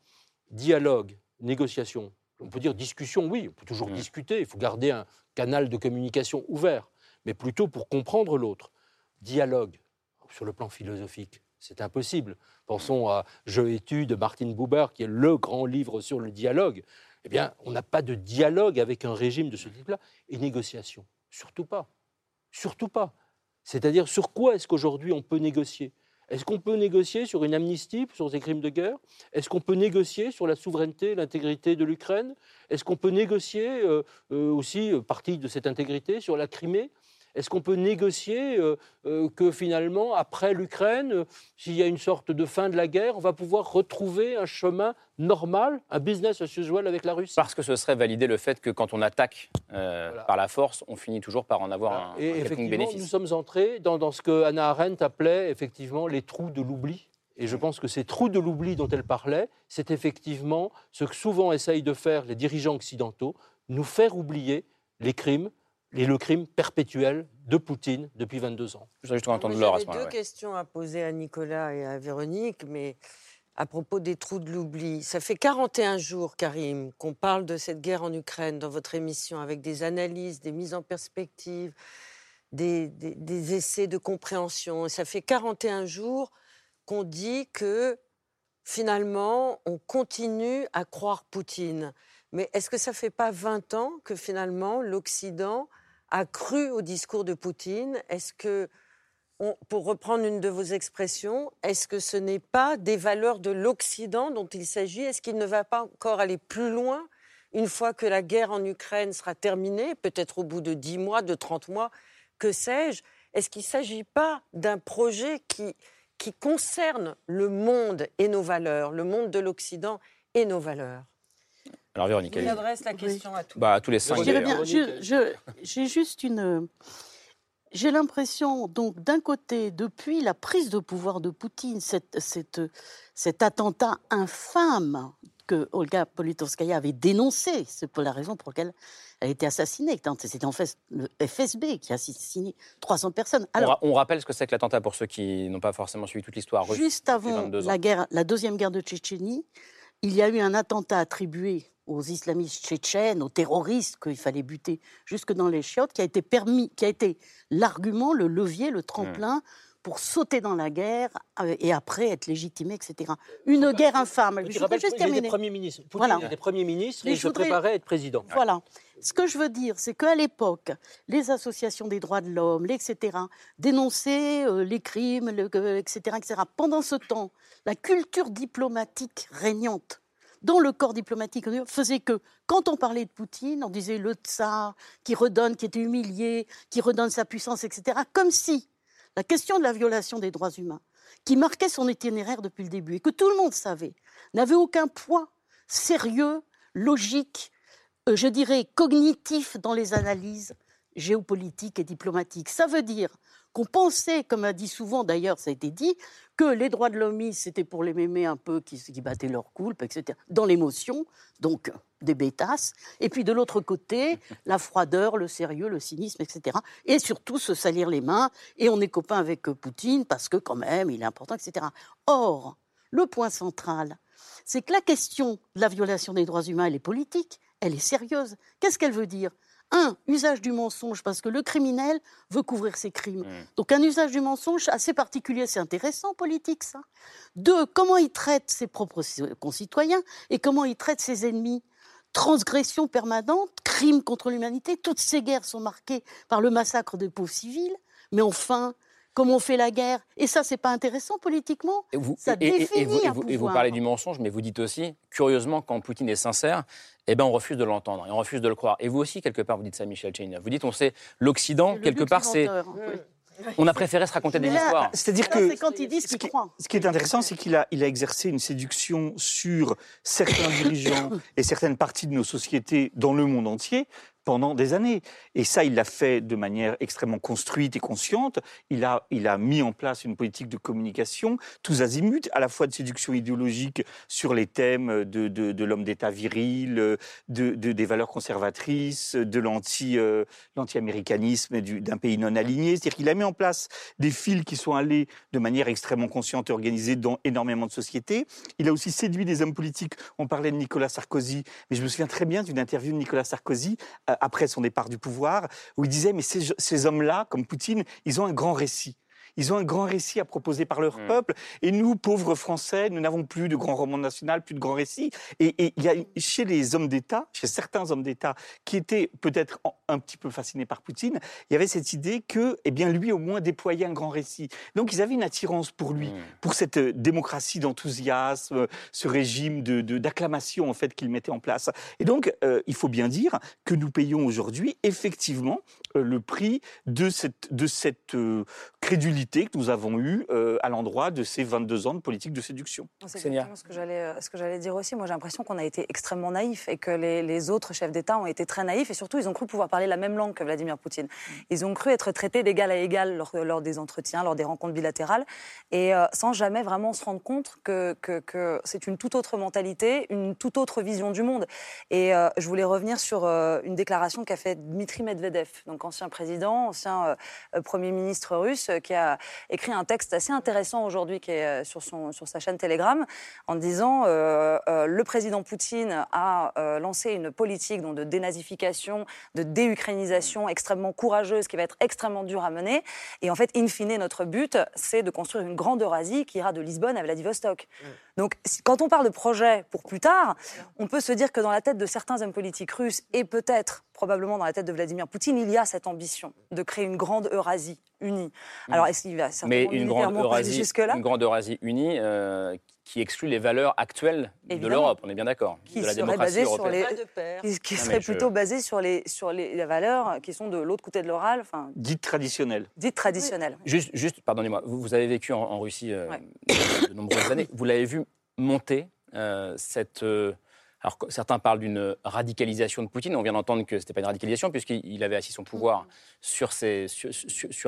dialogue, négociation. On peut dire discussion, oui, on peut toujours discuter, il faut garder un canal de communication ouvert. mais plutôt pour comprendre l'autre. Dialogue sur le plan philosophique, c'est impossible. Pensons à Je et tu de Martin Buber, qui est le grand livre sur le dialogue. Eh bien, on n'a pas de dialogue avec un régime de ce type-là. Et négociation, surtout pas. Surtout pas. C'est-à-dire, sur quoi est-ce qu'aujourd'hui on peut négocier? Est-ce qu'on peut négocier sur une amnistie sur ces crimes de guerre? Est-ce qu'on peut négocier sur la souveraineté, l'intégrité de l'Ukraine? Est-ce qu'on peut négocier euh, euh, aussi, euh, partie de cette intégrité, sur la Crimée? Est-ce qu'on peut négocier euh, euh, que finalement, après l'Ukraine, euh, s'il y a une sorte de fin de la guerre, on va pouvoir retrouver un chemin normal, un business as usual avec la Russie? Parce que ce serait valider le fait que quand on attaque par la force, on finit toujours par en avoir un, Et un effectivement, bénéfice. nous sommes entrés dans, dans ce que Hannah Arendt appelait effectivement les trous de l'oubli. Et je pense que ces trous de l'oubli dont elle parlait, c'est effectivement ce que souvent essayent de faire les dirigeants occidentaux, nous faire oublier les crimes, et le crime perpétuel de Poutine depuis 22 ans. Je voudrais juste entendre Moi, Laure à J'avais ce moment-là. deux questions à poser à Nicolas et à Véronique, mais à propos des trous de l'oubli. Ça fait 41 jours, Karim, qu'on parle de cette guerre en Ukraine dans votre émission, avec des analyses, des mises en perspective, des, des- des essais de compréhension. Et ça fait 41 jours qu'on dit que finalement, on continue à croire Poutine. Mais est-ce que ça fait pas 20 ans que finalement l'Occident a cru au discours de Poutine. Est-ce que, pour reprendre une de vos expressions, est-ce que ce n'est pas des valeurs de l'Occident dont il s'agit? Est-ce qu'il ne va pas encore aller plus loin une fois que la guerre en Ukraine sera terminée, peut-être au bout de 10 mois, de 30 mois, que sais-je? Est-ce qu'il ne s'agit pas d'un projet qui, qui concerne le monde et nos valeurs, le monde de l'Occident et nos valeurs? Alors Véronique, Je adresse la question à tous. Bah, à tous les cinq. J'ai juste une. J'ai l'impression, donc, d'un côté, depuis la prise de pouvoir de Poutine, cette, cette- cet attentat infâme que Olga Politkovskaya avait dénoncé, c'est pour la raison pour laquelle elle a été assassinée. C'était en fait le FSB qui a assassiné 300 personnes. On, Alors, ra- on rappelle ce que c'est que l'attentat pour ceux qui n'ont pas forcément suivi toute l'histoire russe. Juste avant 22 ans. la, guerre, la deuxième guerre de Tchétchénie, il y a eu un attentat attribué aux islamistes tchétchènes, aux terroristes qu'il fallait buter jusque dans les chiottes, qui a été permis, qui a été l'argument, le levier, le tremplin pour sauter dans la guerre euh, et après être légitimé, etc. Une guerre infâme. Je Je voudrais juste terminer. Premier ministre. Poutine Voilà. était Premier ministre Mais et je se voudrais- préparait à être président. Voilà. Ce que je veux dire, c'est qu'à l'époque, les associations des droits de l'homme, etc., dénonçaient euh, les crimes, le- euh, etc., etc. Pendant ce temps, la culture diplomatique régnante dans le corps diplomatique faisait que, quand on parlait de Poutine, on disait le tsar qui redonne, qui était humilié, qui redonne sa puissance, etc. Comme si la question de la violation des droits humains, qui marquait son itinéraire depuis le début et que tout le monde savait, n'avait aucun poids sérieux, logique, je dirais cognitif dans les analyses géopolitiques et diplomatiques. Ça veut dire qu'on pensait, comme a dit souvent d'ailleurs, ça a été dit, que les droits de l'homme, c'était pour les mémés un peu qui, battaient leur coulpe, etc., dans l'émotion, donc des bêtasses, et puis de l'autre côté, la froideur, le sérieux, le cynisme, etc., et surtout se salir les mains, et on est copain avec euh, Poutine parce que quand même, il est important, etc. Or, le point central, c'est que la question de la violation des droits humains, elle est politique, elle est sérieuse. Qu'est-ce qu'elle veut dire? Un, usage du mensonge, parce que le criminel veut couvrir ses crimes. Donc un usage du mensonge assez particulier, c'est intéressant, politique, ça. Deux, comment il traite ses propres concitoyens et comment il traite ses ennemis? Transgression permanente, crimes contre l'humanité, toutes ces guerres sont marquées par le massacre de pauvres civils. Mais enfin, comme on fait la guerre, et ça, c'est pas intéressant politiquement Et vous, Ça et- et- et définit vous, un vous- et vous parlez du mensonge, mais vous dites aussi, curieusement, quand Poutine est sincère, eh ben, on refuse de l'entendre et on refuse de le croire. Et vous aussi, quelque part, vous dites ça, Michel Chenina. Vous dites, on sait, l'Occident, quelque part, c'est. On a préféré se raconter des là, histoires. C'est-à-dire que c'est quand ils disent qu'ils croient. Ce qui est intéressant, c'est qu'il a, il a exercé une séduction sur certains dirigeants et certaines parties de nos sociétés dans le monde entier pendant des années. Et ça, il l'a fait de manière extrêmement construite et consciente. Il a, il a mis en place une politique de communication tous azimuts, à la fois de séduction idéologique sur les thèmes de, de, l'homme d'État viril, de, de- des valeurs conservatrices, de euh, l'anti-américanisme du- d'un pays non aligné. C'est-à-dire qu'il a mis en place des fils qui sont allés de manière extrêmement consciente et organisée dans énormément de sociétés. Il a aussi séduit des hommes politiques. On parlait de Nicolas Sarkozy, mais je me souviens très bien d'une interview de Nicolas Sarkozy après son départ du pouvoir, où il disait, mais ces, ces hommes-là, comme Poutine, ils ont un grand récit. Ils ont un grand récit à proposer par leur peuple. Et nous, pauvres Français, nous n'avons plus de grand roman national, plus de grand récit. Et il y a chez les hommes d'État, chez certains hommes d'État, qui étaient peut-être un petit peu fascinés par Poutine, il y avait cette idée que, eh bien, lui, au moins, déployait un grand récit. Donc, ils avaient une attirance pour lui, pour cette euh, démocratie d'enthousiasme, euh, ce régime de- de- d'acclamation, en fait, qu'il mettait en place. Et donc, euh, il faut bien dire que nous payons aujourd'hui, effectivement, le prix de cette, de cette euh, que nous avons eue euh, à l'endroit de ces 22 ans de politique de séduction. C'est exactement ce que j'allais euh, ce que j'allais dire aussi. Moi, j'ai l'impression qu'on a été extrêmement naïfs et que les, les autres chefs d'État ont été très naïfs et surtout, ils ont cru pouvoir parler la même langue que Vladimir Poutine. Ils ont cru être traités d'égal à égal lors, lors des entretiens, lors des rencontres bilatérales et euh, sans jamais vraiment se rendre compte que, que, que c'est une toute autre mentalité, une toute autre vision du monde. Et euh, je voulais revenir sur euh, une déclaration qu'a fait Dmitri Medvedev, donc ancien président, ancien Premier ministre russe, qui a écrit un texte assez intéressant aujourd'hui qui est euh, sur, son, sur sa chaîne Telegram, en disant euh, euh, le président Poutine a euh, lancé une politique donc, de dénazification, de déukrainisation extrêmement courageuse qui va être extrêmement dure à mener. Et en fait, in fine, notre but, c'est de construire une grande Eurasie qui ira de Lisbonne à Vladivostok. Donc, si- quand on parle de projet pour plus tard, on peut se dire que dans la tête de certains hommes politiques russes, et peut-être probablement dans la tête de Vladimir Poutine, il y a cette ambition de créer une grande Eurasie unie. Alors, est-ce qu'il va Mais une grande, Eurasie, jusque-là une grande Eurasie unie euh, qui exclut les valeurs actuelles de l'Europe, on est bien d'accord, qui de la serait démocratie basée sur européenne. les, qui, qui Non, serait mais je- plutôt basée sur les sur les, les valeurs qui sont de l'autre côté de l'oral, enfin Dite traditionnelle. dites traditionnelles. Juste, juste pardonnez-moi, vous, vous avez vécu en, en Russie euh, de nombreuses années. Vous l'avez vu monter euh, cette. Euh, alors, certains parlent d'une radicalisation de Poutine. On vient d'entendre que ce n'était pas une radicalisation, puisqu'il avait assis son pouvoir sur,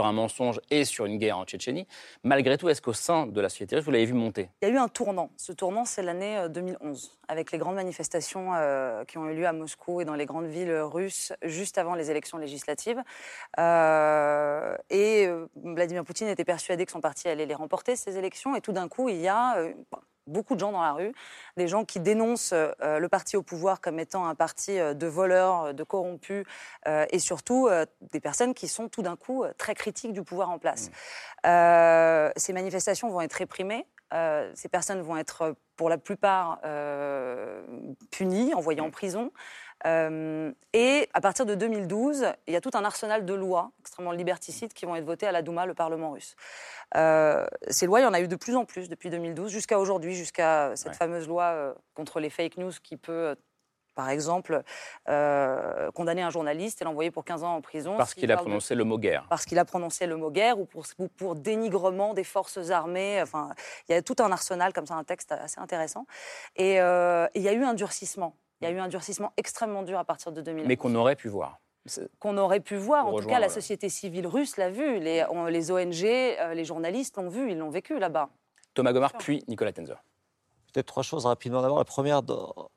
un mensonge et sur une guerre en Tchétchénie. Malgré tout, est-ce qu'au sein de la société russe, vous l'avez vu monter? Il y a eu un tournant. Ce tournant, c'est l'année euh, 2011, avec les grandes manifestations euh, qui ont eu lieu à Moscou et dans les grandes villes russes juste avant les élections législatives. Euh, et euh, Vladimir Poutine était persuadé que son parti allait les remporter, ces élections. Et tout d'un coup, il y a euh, beaucoup de gens dans la rue, des gens qui dénoncent euh, le parti au pouvoir comme étant un parti euh, de voleurs, de corrompus, euh, et surtout euh, des personnes qui sont tout d'un coup euh, très critiques du pouvoir en place. Euh, ces manifestations vont être réprimées. euh, ces personnes vont être, euh, pour la plupart, euh, punies, envoyées en prison. Euh, et à partir de 2012, il y a tout un arsenal de lois extrêmement liberticides qui vont être votées à la Douma, le Parlement russe. Euh, ces lois, il y en a eu de plus en plus depuis 2012 jusqu'à aujourd'hui, jusqu'à cette fameuse loi euh, contre les fake news qui peut, par exemple, euh, condamner un journaliste et l'envoyer pour 15 ans en prison. Parce qu'il a de- prononcé le mot guerre. parce qu'il a prononcé le mot guerre ou pour, ou pour dénigrement des forces armées. Enfin, il y a tout un arsenal comme ça, un texte assez intéressant. Et euh, et il y a eu un durcissement. Il y a eu un durcissement extrêmement dur à partir de 2000 Mais qu'on aurait pu voir. Qu'on aurait pu voir. En tout cas, la société civile russe l'a vu. Les, on- les ONG, euh, les journalistes l'ont vu, ils l'ont vécu là-bas. Thomas Gomard, puis Nicolas Tenzer. Peut-être trois choses rapidement. D'abord, la première,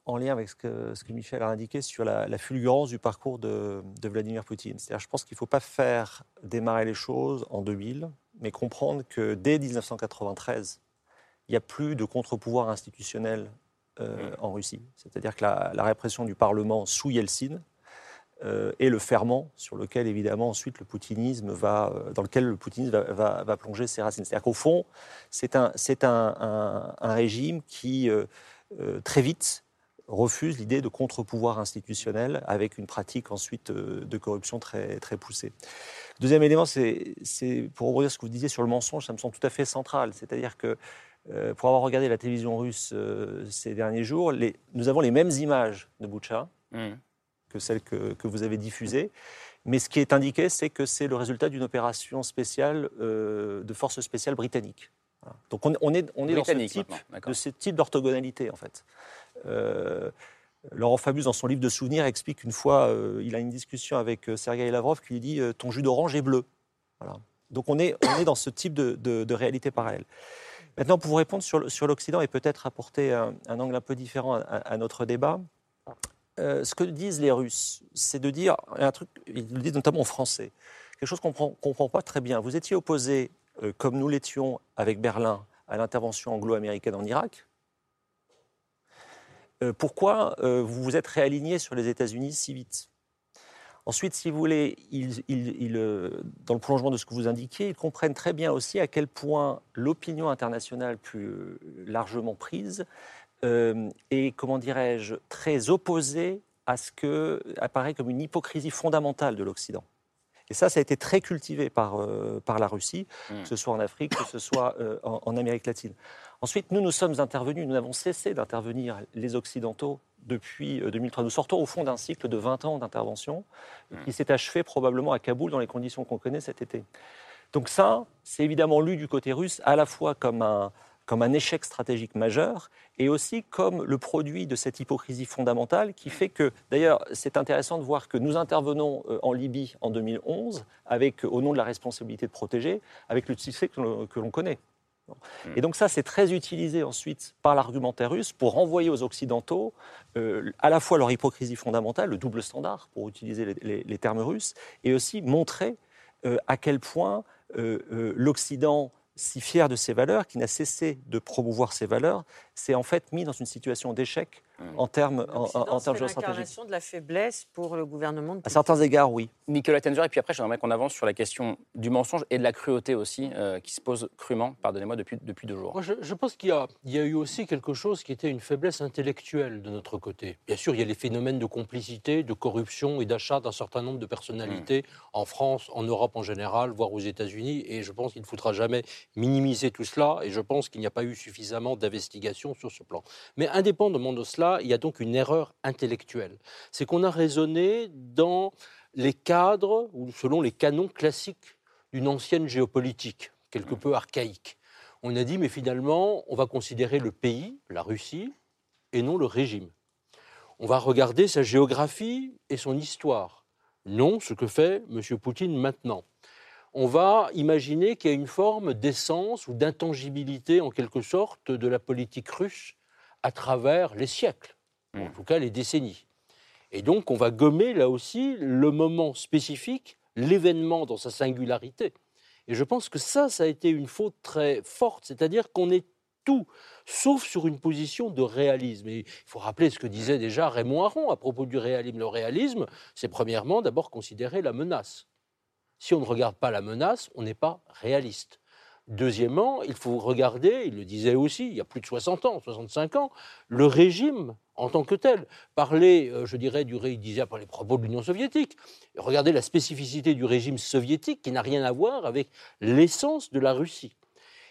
en lien avec ce que, ce que Michel a indiqué sur la, la fulgurance du parcours de, de Vladimir Poutine. C'est-à-dire, je pense qu'il ne faut pas faire démarrer les choses en 2000, mais comprendre que dès 1993, il n'y a plus de contre-pouvoir institutionnel euh, en Russie. C'est-à-dire que la, la répression du Parlement sous Yeltsin euh, est le ferment sur lequel, évidemment, ensuite le poutinisme va, euh, dans lequel le poutinisme va, va- va plonger ses racines. C'est-à-dire qu'au fond, c'est un, c'est un, un- un régime qui, très vite, refuse l'idée de contre-pouvoir institutionnel avec une pratique ensuite de corruption très, très poussée. Deuxième élément, c'est pour rebondir ce que vous disiez sur le mensonge, ça me semble tout à fait central. C'est-à-dire que euh, pour avoir regardé la télévision russe euh, ces derniers jours, les- nous avons les mêmes images de Boucha que celles que, que vous avez diffusées. Mais ce qui est indiqué, c'est que c'est le résultat d'une opération spéciale euh, de forces spéciales britanniques. Voilà. Donc on, on est, on est dans ce type, de ce type d'orthogonalité, en fait. Laurent Fabius, dans son livre de souvenirs, explique qu'une fois, il a une discussion avec Sergei Lavrov qui lui dit Ton jus d'orange est bleu. Voilà. Donc on est, on est dans ce type de, de- de réalité parallèle. Maintenant, pour vous répondre sur, sur l'Occident et peut-être apporter un, angle un peu différent à, notre débat, euh, ce que disent les Russes, c'est de dire un truc, ils le disent notamment en français, quelque chose qu'on ne comprend pas très bien. Vous étiez opposé, euh, comme nous l'étions avec Berlin, à l'intervention anglo-américaine en Irak. Euh, pourquoi vous vous êtes réaligné sur les États-Unis si vite? Ensuite, si vous voulez, ils, ils- ils, euh, dans le prolongement de ce que vous indiquiez, ils comprennent très bien aussi à quel point l'opinion internationale plus euh, largement prise euh, est, comment dirais-je, très opposée à ce que apparaît comme une hypocrisie fondamentale de l'Occident. Et ça, ça a été très cultivé par, euh, par la Russie, que ce soit en Afrique, que ce soit euh, en, en Amérique latine. Ensuite, nous, nous sommes intervenus, nous n'avons cessé d'intervenir, les Occidentaux, depuis euh, 2003. Nous sortons au fond d'un cycle de 20 ans d'intervention qui s'est achevé probablement à Kaboul dans les conditions qu'on connaît cet été. Donc ça, c'est évidemment lu du côté russe à la fois comme un, comme un échec stratégique majeur et aussi comme le produit de cette hypocrisie fondamentale qui fait que, d'ailleurs, c'est intéressant de voir que nous intervenons euh, en Libye en 2011 avec, au nom de la responsabilité de protéger, avec le succès que l'on connaît. Et donc ça, c'est très utilisé ensuite par l'argumentaire russe pour renvoyer aux Occidentaux euh, à la fois leur hypocrisie fondamentale, le double standard, pour utiliser les, termes russes, et aussi montrer euh, à quel point euh, l'Occident, si fier de ses valeurs, qui n'a cessé de promouvoir ses valeurs, s'est en fait mis dans une situation d'échec en termes, en, en- termes géostratégiques. l'incarnation de la faiblesse pour le gouvernement de À certains égards, oui. Nicolas Tenzer, et puis après, j'aimerais qu'on avance sur la question du mensonge et de la cruauté aussi, euh, qui se pose crûment, pardonnez-moi, depuis, depuis deux jours. Moi, je, je pense qu'il y, a- il y a eu aussi quelque chose qui était une faiblesse intellectuelle de notre côté. Bien sûr, il y a les phénomènes de complicité, de corruption et d'achat d'un certain nombre de personnalités en France, en Europe en général, voire aux États-Unis. Et je pense qu'il ne faudra jamais minimiser tout cela. Et je pense qu'il n'y a pas eu suffisamment d'investigation sur ce plan. Mais indépendamment de cela, il y a donc une erreur intellectuelle. C'est qu'on a raisonné dans les cadres ou selon les canons classiques d'une ancienne géopolitique, quelque peu archaïque. On a dit, mais finalement, on va considérer le pays, la Russie, et non le régime. On va regarder sa géographie et son histoire, non ce que fait M. Poutine maintenant. On va imaginer qu'il y a une forme d'essence ou d'intangibilité, en quelque sorte, de la politique russe à travers les siècles, en tout cas les décennies. Et donc, on va gommer là aussi le moment spécifique, l'événement dans sa singularité. Et je pense que ça, ça a été une faute très forte, c'est-à-dire qu'on est tout, sauf sur une position de réalisme. Et il faut rappeler ce que disait déjà Raymond Aron à propos du réalisme. Le réalisme, c'est premièrement d'abord considérer la menace. Si on ne regarde pas la menace, on n'est pas réaliste. Deuxièmement, il faut regarder, il le disait aussi, il y a plus de 60 ans, 65 ans, le régime en tant que tel. Parler, euh, je dirais, du il disait par les propos de l'Union soviétique. Regardez la spécificité du régime soviétique qui n'a rien à voir avec l'essence de la Russie.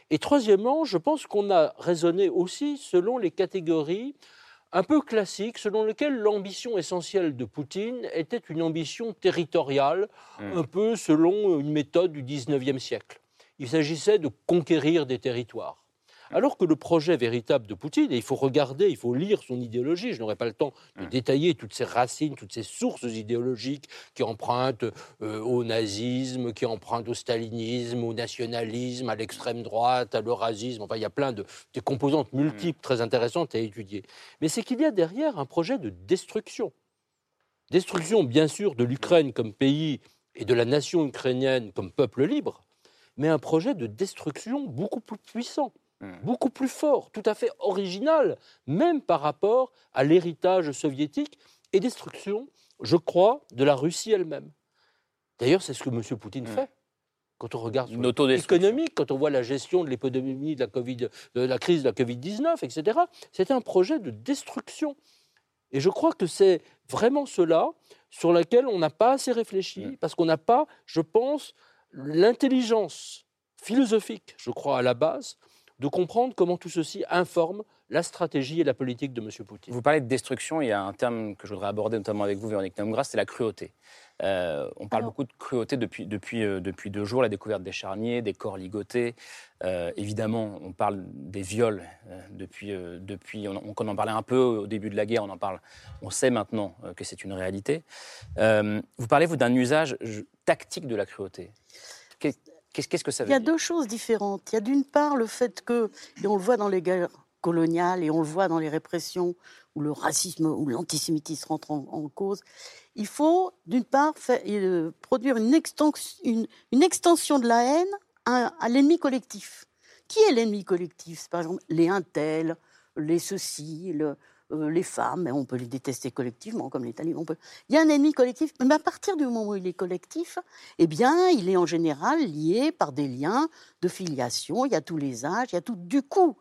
Et troisièmement, je pense qu'on a raisonné aussi selon les catégories un peu classiques, selon lesquelles l'ambition essentielle de Poutine était une ambition territoriale, un peu selon une méthode du 19e siècle. Il s'agissait de conquérir des territoires. Alors que le projet véritable de Poutine, et il faut regarder, il faut lire son idéologie, je n'aurai pas le temps de détailler toutes ses racines, toutes ses sources idéologiques qui empruntent euh, au nazisme, qui empruntent au stalinisme, au nationalisme, à l'extrême droite, à l'eurasisme, enfin il y a plein de, de composantes multiples très intéressantes à étudier. Mais c'est qu'il y a derrière un projet de destruction. Destruction, bien sûr, de l'Ukraine comme pays et de la nation ukrainienne comme peuple libre, mais un projet de destruction beaucoup plus puissant, beaucoup plus fort, tout à fait original, même par rapport à l'héritage soviétique, et destruction, je crois, de la Russie elle-même. D'ailleurs, c'est ce que M. Poutine fait. Quand on regarde l'économique, quand on voit la gestion de l'épidémie de la, Covid, de la crise de la Covid-19, etc., c'est un projet de destruction. Et je crois que c'est vraiment cela sur lequel on n'a pas assez réfléchi, parce qu'on n'a pas, je pense, l'intelligence philosophique, je crois, à la base, de comprendre comment tout ceci informe la stratégie et la politique de M. Poutine. Vous parlez de destruction, il y a un terme que je voudrais aborder notamment avec vous, Véronique Naumgras, c'est la cruauté. Euh, on parle beaucoup de cruauté depuis, depuis, euh, depuis deux jours, la découverte des charniers, des corps ligotés. Euh, évidemment, on parle des viols euh, depuis, euh, depuis on, on en parlait un peu au début de la guerre, on en parle, on sait maintenant euh, que c'est une réalité. Euh, vous parlez, vous, d'un usage je- tactique de la cruauté. Qu'est- Qu'est-ce que ça Il veut y a dire deux choses différentes. Il y a d'une part le fait que, et on le voit dans les guerres coloniales et on le voit dans les répressions où le racisme ou l'antisémitisme rentre en, en cause, il faut d'une part faire- euh, produire une, extens- une- une extension de la haine à, à l'ennemi collectif. Qui est l'ennemi collectif? C'est Par exemple, les intels, les ceci, le, euh, les femmes, on peut les détester collectivement, comme les talibans. peut- Il y a un ennemi collectif, mais à partir du moment où il est collectif, eh bien, il est en général lié par des liens de filiation. Il y a tous les âges, il y a tout. Du coup,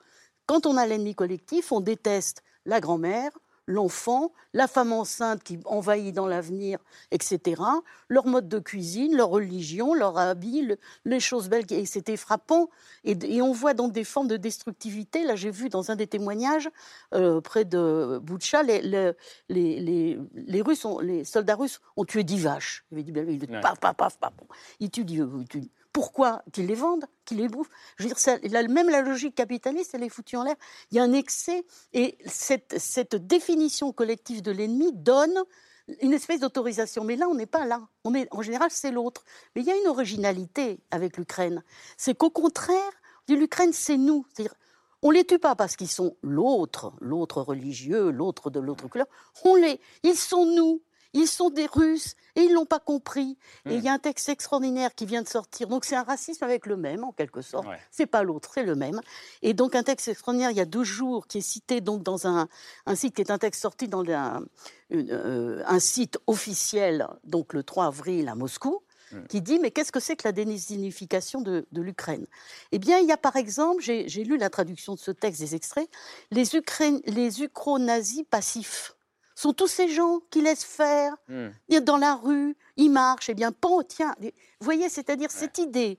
quand on a l'ennemi collectif, on déteste la grand-mère, l'enfant, la femme enceinte qui envahit dans l'avenir, etc., leur mode de cuisine, leur religion, leur habit, le- les choses belles, et c'était frappant. Et, et on voit donc des formes de destructivité. Là, j'ai vu dans un des témoignages euh, près de Boutcha, les, les, les, les- Russes, ont- les soldats russes ont tué dix vaches. Il avait dit, ben Ouais. paf, paf, paf, paf. Ils tuent, ils tuent- Pourquoi Qu'ils les vendent, qu'ils les bouffent. Je veux dire, même la logique capitaliste, elle est foutue en l'air. Il y a un excès et cette, cette définition collective de l'ennemi donne une espèce d'autorisation. Mais là, on n'est pas là. On est, en général, c'est l'autre. Mais il y a une originalité avec l'Ukraine. C'est qu'au contraire, l'Ukraine, c'est nous. C'est-à-dire, on les tue pas parce qu'ils sont l'autre, l'autre religieux, l'autre de l'autre couleur. On les, ils sont nous. Ils sont des Russes et ils l'ont pas compris. Et il y a un texte extraordinaire qui vient de sortir. Donc c'est un racisme avec le même en quelque sorte. Ouais. C'est pas l'autre, c'est le même. Et donc un texte extraordinaire il y a deux jours qui est cité donc dans un, un site qui est un texte sorti dans un, une, euh, un site officiel donc le 3 avril à Moscou qui dit mais qu'est-ce que c'est que la désignification de, de l'Ukraine? Eh bien, il y a par exemple, j'ai lu la traduction de ce texte, des extraits, les, Ukraine, les ukro-nazis passifs sont tous ces gens qui laissent faire, a dans la rue, ils marchent, et bien, pan, tiens, vous voyez, c'est-à-dire cette idée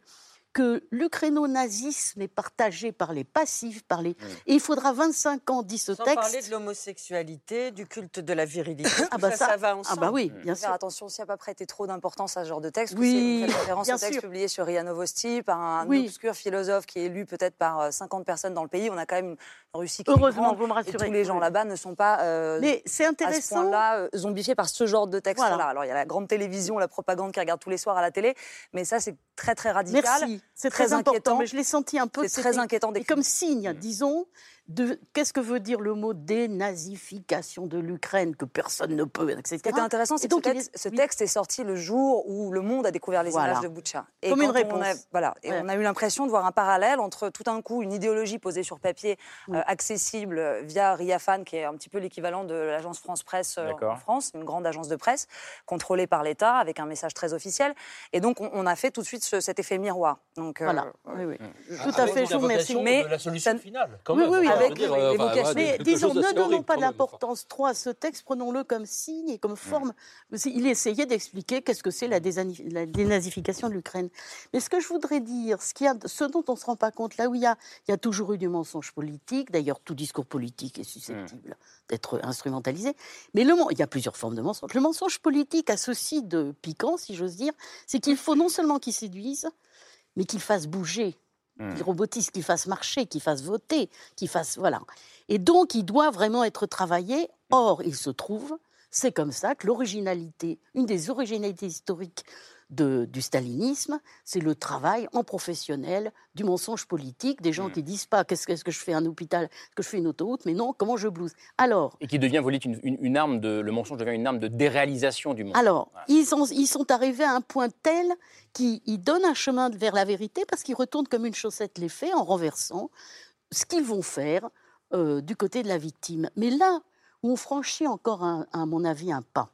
que l'ukraino-nazisme est partagé par les passifs, par les... Et il faudra 25 ans, dit ce Sans texte. parler de l'homosexualité, du culte de la virilité. Ah bah ça, ça- ça va ah ensemble. bah oui, bien Faire attention aussi à pas prêter trop d'importance à ce genre de texte. Oui, faites référence bien au texte sûr. publié sur RIA Novosti par un Oui. obscur philosophe qui est lu peut-être par euh, 50 personnes dans le pays. On a quand même une Russie qui est Heureusement, grande, vous me Et rassurez. tous les gens là-bas ne sont pas euh, Mais c'est à ce intéressant. point-là euh, zombifiés par ce genre de texte-là. Voilà. Alors il y a la grande télévision, la propagande qui regarde tous les soirs à la télé, mais ça c'est très très radical. Merci, c'est très, important. inquiétant. Mais je l'ai senti un peu. C'est très c'était- inquiétant Et comme signe, disons, de qu'est-ce que veut dire le mot dénazification de l'Ukraine que personne ne peut, etc. Ce qui était intéressant, c'est que ce donc, texte, est- ce oui. texte est sorti le jour où le monde a découvert les Voilà. images de Butcha. Et Comme une quand on réponse. a- voilà, et Ouais. on a eu l'impression de voir un parallèle entre tout d'un coup une idéologie posée sur papier, euh, accessible via RIAFAN, qui est un petit peu l'équivalent de l'agence France Presse euh, en France, une grande agence de presse contrôlée par l'État avec un message très officiel. Et donc on, on a fait tout de suite ce- cet effet miroir. Donc euh, Voilà. Oui, oui. Ah, Tout à fait, je vous remercie. Mais la solution finale, quand oui, même. oui, oui, Enfin, avec dire, euh, enfin, Mais disons, ne donnons pas d'importance trop à ce texte, prenons-le comme signe et comme forme. Il essayait d'expliquer qu'est-ce que c'est la, dénazification de l'Ukraine. Mais ce que je voudrais dire, ce, y a, ce dont on ne se rend pas compte, là où il y a, il y a toujours eu du mensonge politique, d'ailleurs tout discours politique est susceptible d'être instrumentalisé, mais le, il y a plusieurs formes de mensonge. Le mensonge politique a ceci de piquant, si j'ose dire, c'est qu'il faut non seulement qu'il séduise, mais qu'il fasse bouger Hmm. qu'il robotise, qu'il fasse marcher, qu'il fasse voter, qu'il fasse voilà. Et donc il doit vraiment être travaillé. Or, il se trouve, c'est comme ça que l'originalité, une des originalités historiques de- du stalinisme, c'est le travail en professionnel du mensonge politique, des gens qui disent pas qu'est-ce qu'est-ce que je fais un hôpital, que je fais une autoroute, mais non, comment je blouse? Alors, Et qui devient, vous dites, une, une- une arme de. Le mensonge devient une arme de déréalisation du mensonge. Alors, ils, sont, ils sont arrivés à un point tel qu'ils ils donnent un chemin vers la vérité parce qu'ils retournent comme une chaussette les faits en renversant ce qu'ils vont faire euh, du côté de la victime. Mais là où on franchit encore, un- à mon avis, un pas,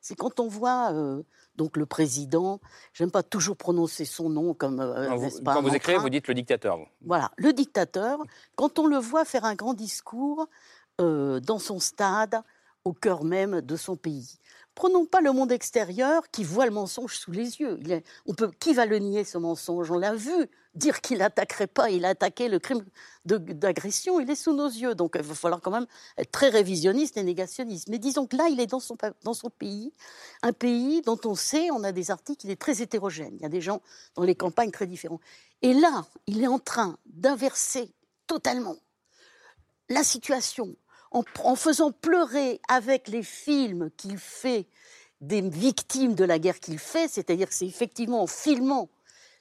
c'est quand on voit euh, donc le président, j'aime pas toujours prononcer son nom comme euh, Quand vous, n'est-ce pas, quand un vous écrivez, vous dites le dictateur. vous. Voilà, le dictateur, quand on le voit faire un grand discours euh, dans son stade, au cœur même de son pays. Prenons pas le monde extérieur qui voit le mensonge sous les yeux. Il est- on peut, qui va le nier ce mensonge? On l'a vu dire qu'il n'attaquerait pas, il a attaqué le crime d'agression, il est sous nos yeux. Donc il va falloir quand même être très révisionniste et négationniste. Mais disons que là, il est dans son, pa- dans son pays, un pays dont on sait, on a des articles, il est très hétérogène. Il y a des gens dans les campagnes très différents. Et là, il est en train d'inverser totalement la situation en, en faisant pleurer avec les films qu'il fait des victimes de la guerre qu'il fait, c'est-à-dire que c'est effectivement en filmant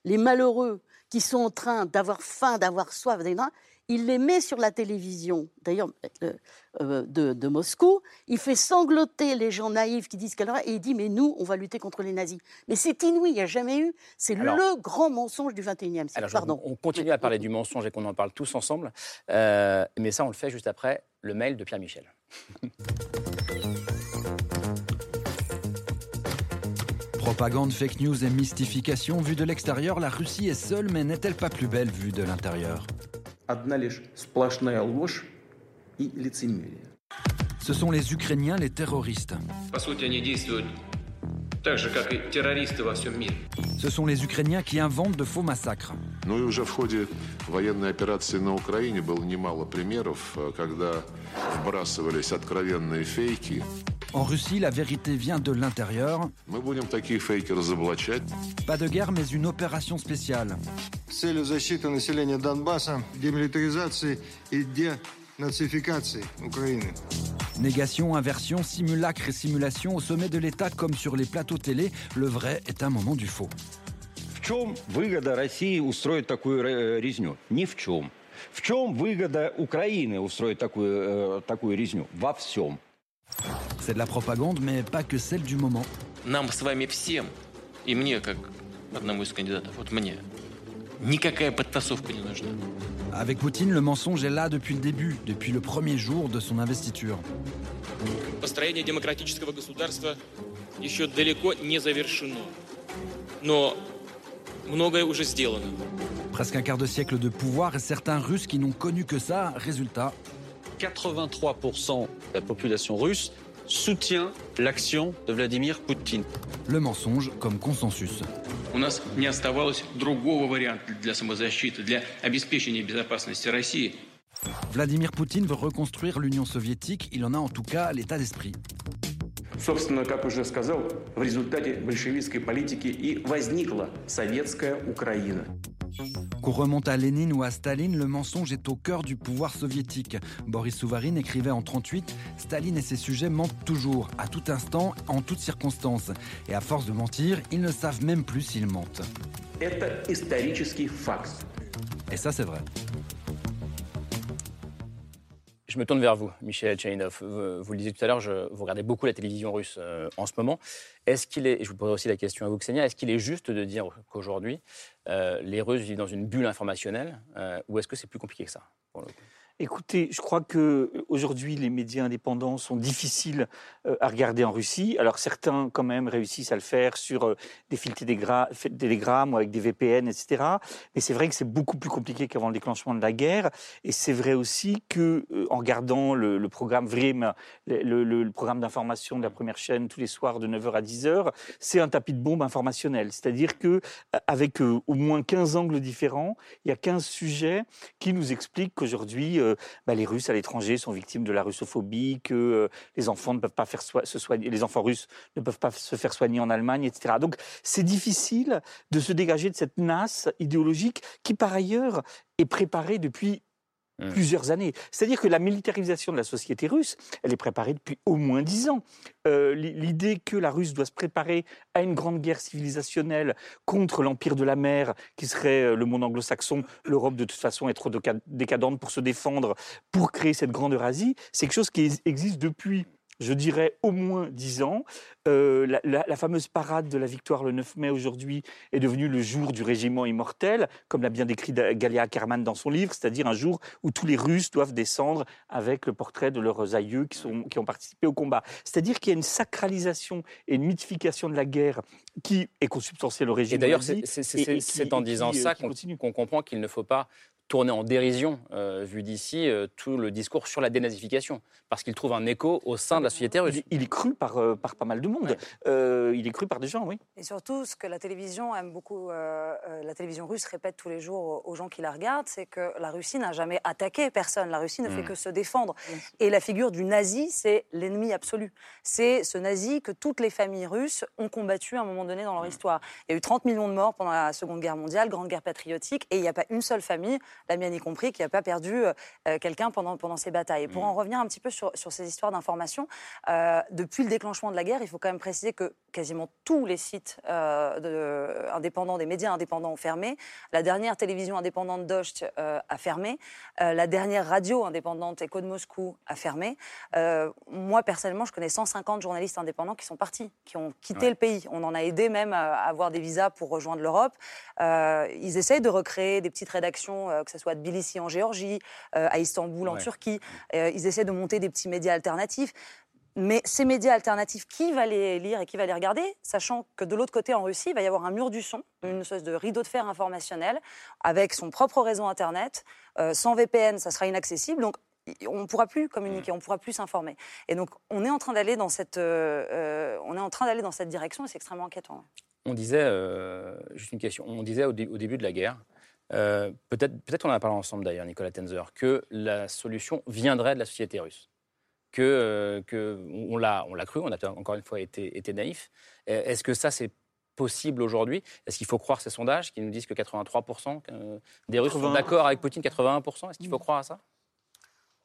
les malheureux qui sont en train d'avoir faim, d'avoir soif, etc., il les met sur la télévision, d'ailleurs euh, euh, de, de Moscou, il fait sangloter les gens naïfs qui disent qu'elle aura, et il dit mais nous, on va lutter contre les nazis. Mais c'est inouï, il n'y a jamais eu. C'est Alors- le grand mensonge du 21e siècle. Alors, Pardon. on continue à parler du mensonge et qu'on en parle tous ensemble, Euh, mais ça, on le fait juste après le mail de Pierre Michel. Propagande, fake news et mystification, vue de l'extérieur, la Russie est seule, mais n'est-elle pas plus belle vue de l'intérieur? Ce sont les Ukrainiens les terroristes. Ce sont les Ukrainiens qui inventent de faux massacres. En Russie, la vérité vient de l'intérieur. Pas de guerre, mais une opération spéciale. с целью защиты населения Донбасса, демилитаризации и денацификации Украины. Négation, inversion, simulacre et simulation au sommet de l'État comme sur les plateaux télé, le vrai est un moment du faux. В чем выгода России устроить такую э, резню? Ни в чем. В чем выгода Украины устроить такую, э, такую резню? Во всем. C'est de la propagande, mais pas que celle du moment. Нам с вами всем, и мне, как одному из кандидатов, вот мне, никакая подтасовка не нужна. Avec Poutine, le mensonge est là depuis le début, depuis le premier jour de son investiture. Построение демократического государства еще далеко не завершено. Но многое уже сделано. Presque un quart de siècle de pouvoir et certains Russes qui n'ont connu que ça, résultat, 83% de la population russe soutient l'action de Vladimir Poutine. le mensonge comme consensus. У нас не оставалось другого варианта для самозащиты, для обеспечения безопасности России. Vladimir Poutine veut reconstruire l'Union soviétique, il en a en tout cas l'état d'esprit. Собственно, как уже сказал, в результате большевистской политики и возникла советская Украина. Qu'on remonte à Lénine ou à Staline, le mensonge est au cœur du pouvoir soviétique. Boris Souvarine écrivait en 38 Staline et ses sujets mentent toujours, à tout instant, en toutes circonstances. Et à force de mentir, ils ne savent même plus s'ils mentent. Et ça, c'est vrai. Je me tourne vers vous, Michel Tchaïnov. Vous, le disiez tout à l'heure, vous regardez beaucoup la télévision russe euh, en ce moment. Est-ce qu'il est, et je vous poserai aussi la question à vous, Ksenia, est-ce qu'il est juste de dire qu'aujourd'hui, euh, les Russes vivent dans une bulle informationnelle, euh, ou est-ce que c'est plus compliqué que ça Écoutez, je crois que euh, aujourd'hui les médias indépendants sont difficiles euh, à regarder en Russie. Alors certains quand même réussissent à le faire sur euh, des fils télégra- f- Telegram ou avec des VPN, etc. Mais c'est vrai que c'est beaucoup plus compliqué qu'avant le déclenchement de la guerre. Et c'est vrai aussi que euh, en regardant le, programme VRIM, le, programme d'information de la première chaîne tous les soirs de 9h à 10h, c'est un tapis de bombe informationnel. C'est-à-dire que avec au moins 15 angles différents, il y a 15 sujets qui nous expliquent qu'aujourd'hui, euh, bah, les Russes à l'étranger sont victimes de la russophobie, que euh, les enfants ne peuvent pas faire se soigner, les enfants russes ne peuvent pas se faire soigner en Allemagne, etc. Donc c'est difficile de se dégager de cette nasse idéologique qui, par ailleurs, est préparée depuis plusieurs années. C'est-à-dire que la militarisation de la société russe, elle est préparée depuis au moins dix ans. Euh, li- L'idée que la Russe doit se préparer à une grande guerre civilisationnelle contre l'empire de la mer, qui serait euh, le monde anglo-saxon, l'Europe de toute façon est trop déca- décadente pour se défendre, pour créer cette grande Eurasie, c'est quelque chose qui ex- existe depuis je dirais au moins dix ans. Euh, la, la- la fameuse parade de la victoire le 9 mai aujourd'hui est devenue le jour du régiment immortel, comme l'a bien décrit Galia Ackerman dans son livre, c'est-à-dire un jour où tous les Russes doivent descendre avec le portrait de leurs aïeux qui, sont, qui ont participé au combat. C'est-à-dire qu'il y a une sacralisation et une mythification de la guerre qui est consubstantielle au régime Et d'ailleurs, c'est- en disant euh, ça qu'on comprend qu'il ne faut pas tourner en dérision, euh, vu d'ici, euh, tout le discours sur la dénazification, parce qu'il trouve un écho au sein de la société russe. Il, est cru par, euh, par pas mal de monde. Euh, il est cru par des gens, oui. Et surtout, ce que la télévision aime beaucoup, euh, la télévision russe répète tous les jours aux- gens qui la regardent, c'est que la Russie n'a jamais attaqué personne. La Russie ne fait Mm. que se défendre. Et la figure du nazi, c'est l'ennemi absolu. C'est ce nazi que toutes les familles russes ont combattu à un moment donné dans leur histoire. Il y a eu 30 millions de morts pendant la Seconde Guerre mondiale, Grande Guerre patriotique, et il n'y a pas une seule famille la mienne y compris, qui n'a pas perdu euh, quelqu'un pendant, pendant ces batailles. Et pour en revenir un petit peu sur, sur ces histoires d'information, euh, depuis le déclenchement de la guerre, il faut quand même préciser que quasiment tous les sites euh, de- indépendants, des médias indépendants ont fermé. La dernière télévision indépendante Dost euh, a fermé. Euh, la dernière radio indépendante Echo de Moscou a fermé. Euh, moi, personnellement, je connais 150 journalistes indépendants qui sont partis, qui ont quitté Ouais. le pays. On en a aidé même à avoir des visas pour rejoindre l'Europe. Euh, ils essayent de recréer des petites rédactions, euh, que ce soit à Tbilissi en Géorgie, euh, à Istanbul en Ouais. Turquie. Euh, ils essaient de monter des petits médias alternatifs. Mais ces médias alternatifs, qui va les lire et qui va les regarder, sachant que de l'autre côté, en Russie, il va y avoir un mur du son, une espèce de rideau de fer informationnel, avec son propre réseau Internet. Euh, sans VPN, ça sera inaccessible. Donc, on ne pourra plus communiquer, on ne pourra plus s'informer. Et donc, on est en train d'aller dans cette, euh, on est en train d'aller dans cette direction, et c'est extrêmement inquiétant. On disait, euh, juste une question, on disait au, dé- au début de la guerre, euh, peut-être peut qu'on en a parlé ensemble d'ailleurs, Nicolas Tenzer, que la solution viendrait de la société russe. Que, euh, que on l'a on l'a cru, on a encore une fois été, été naïf. Euh, Est-ce que ça, c'est possible aujourd'hui? Est-ce qu'il faut croire ces sondages qui nous disent que 83% euh, des Russes sont 81. d'accord avec Poutine 81% Est-ce qu'il faut croire à ça?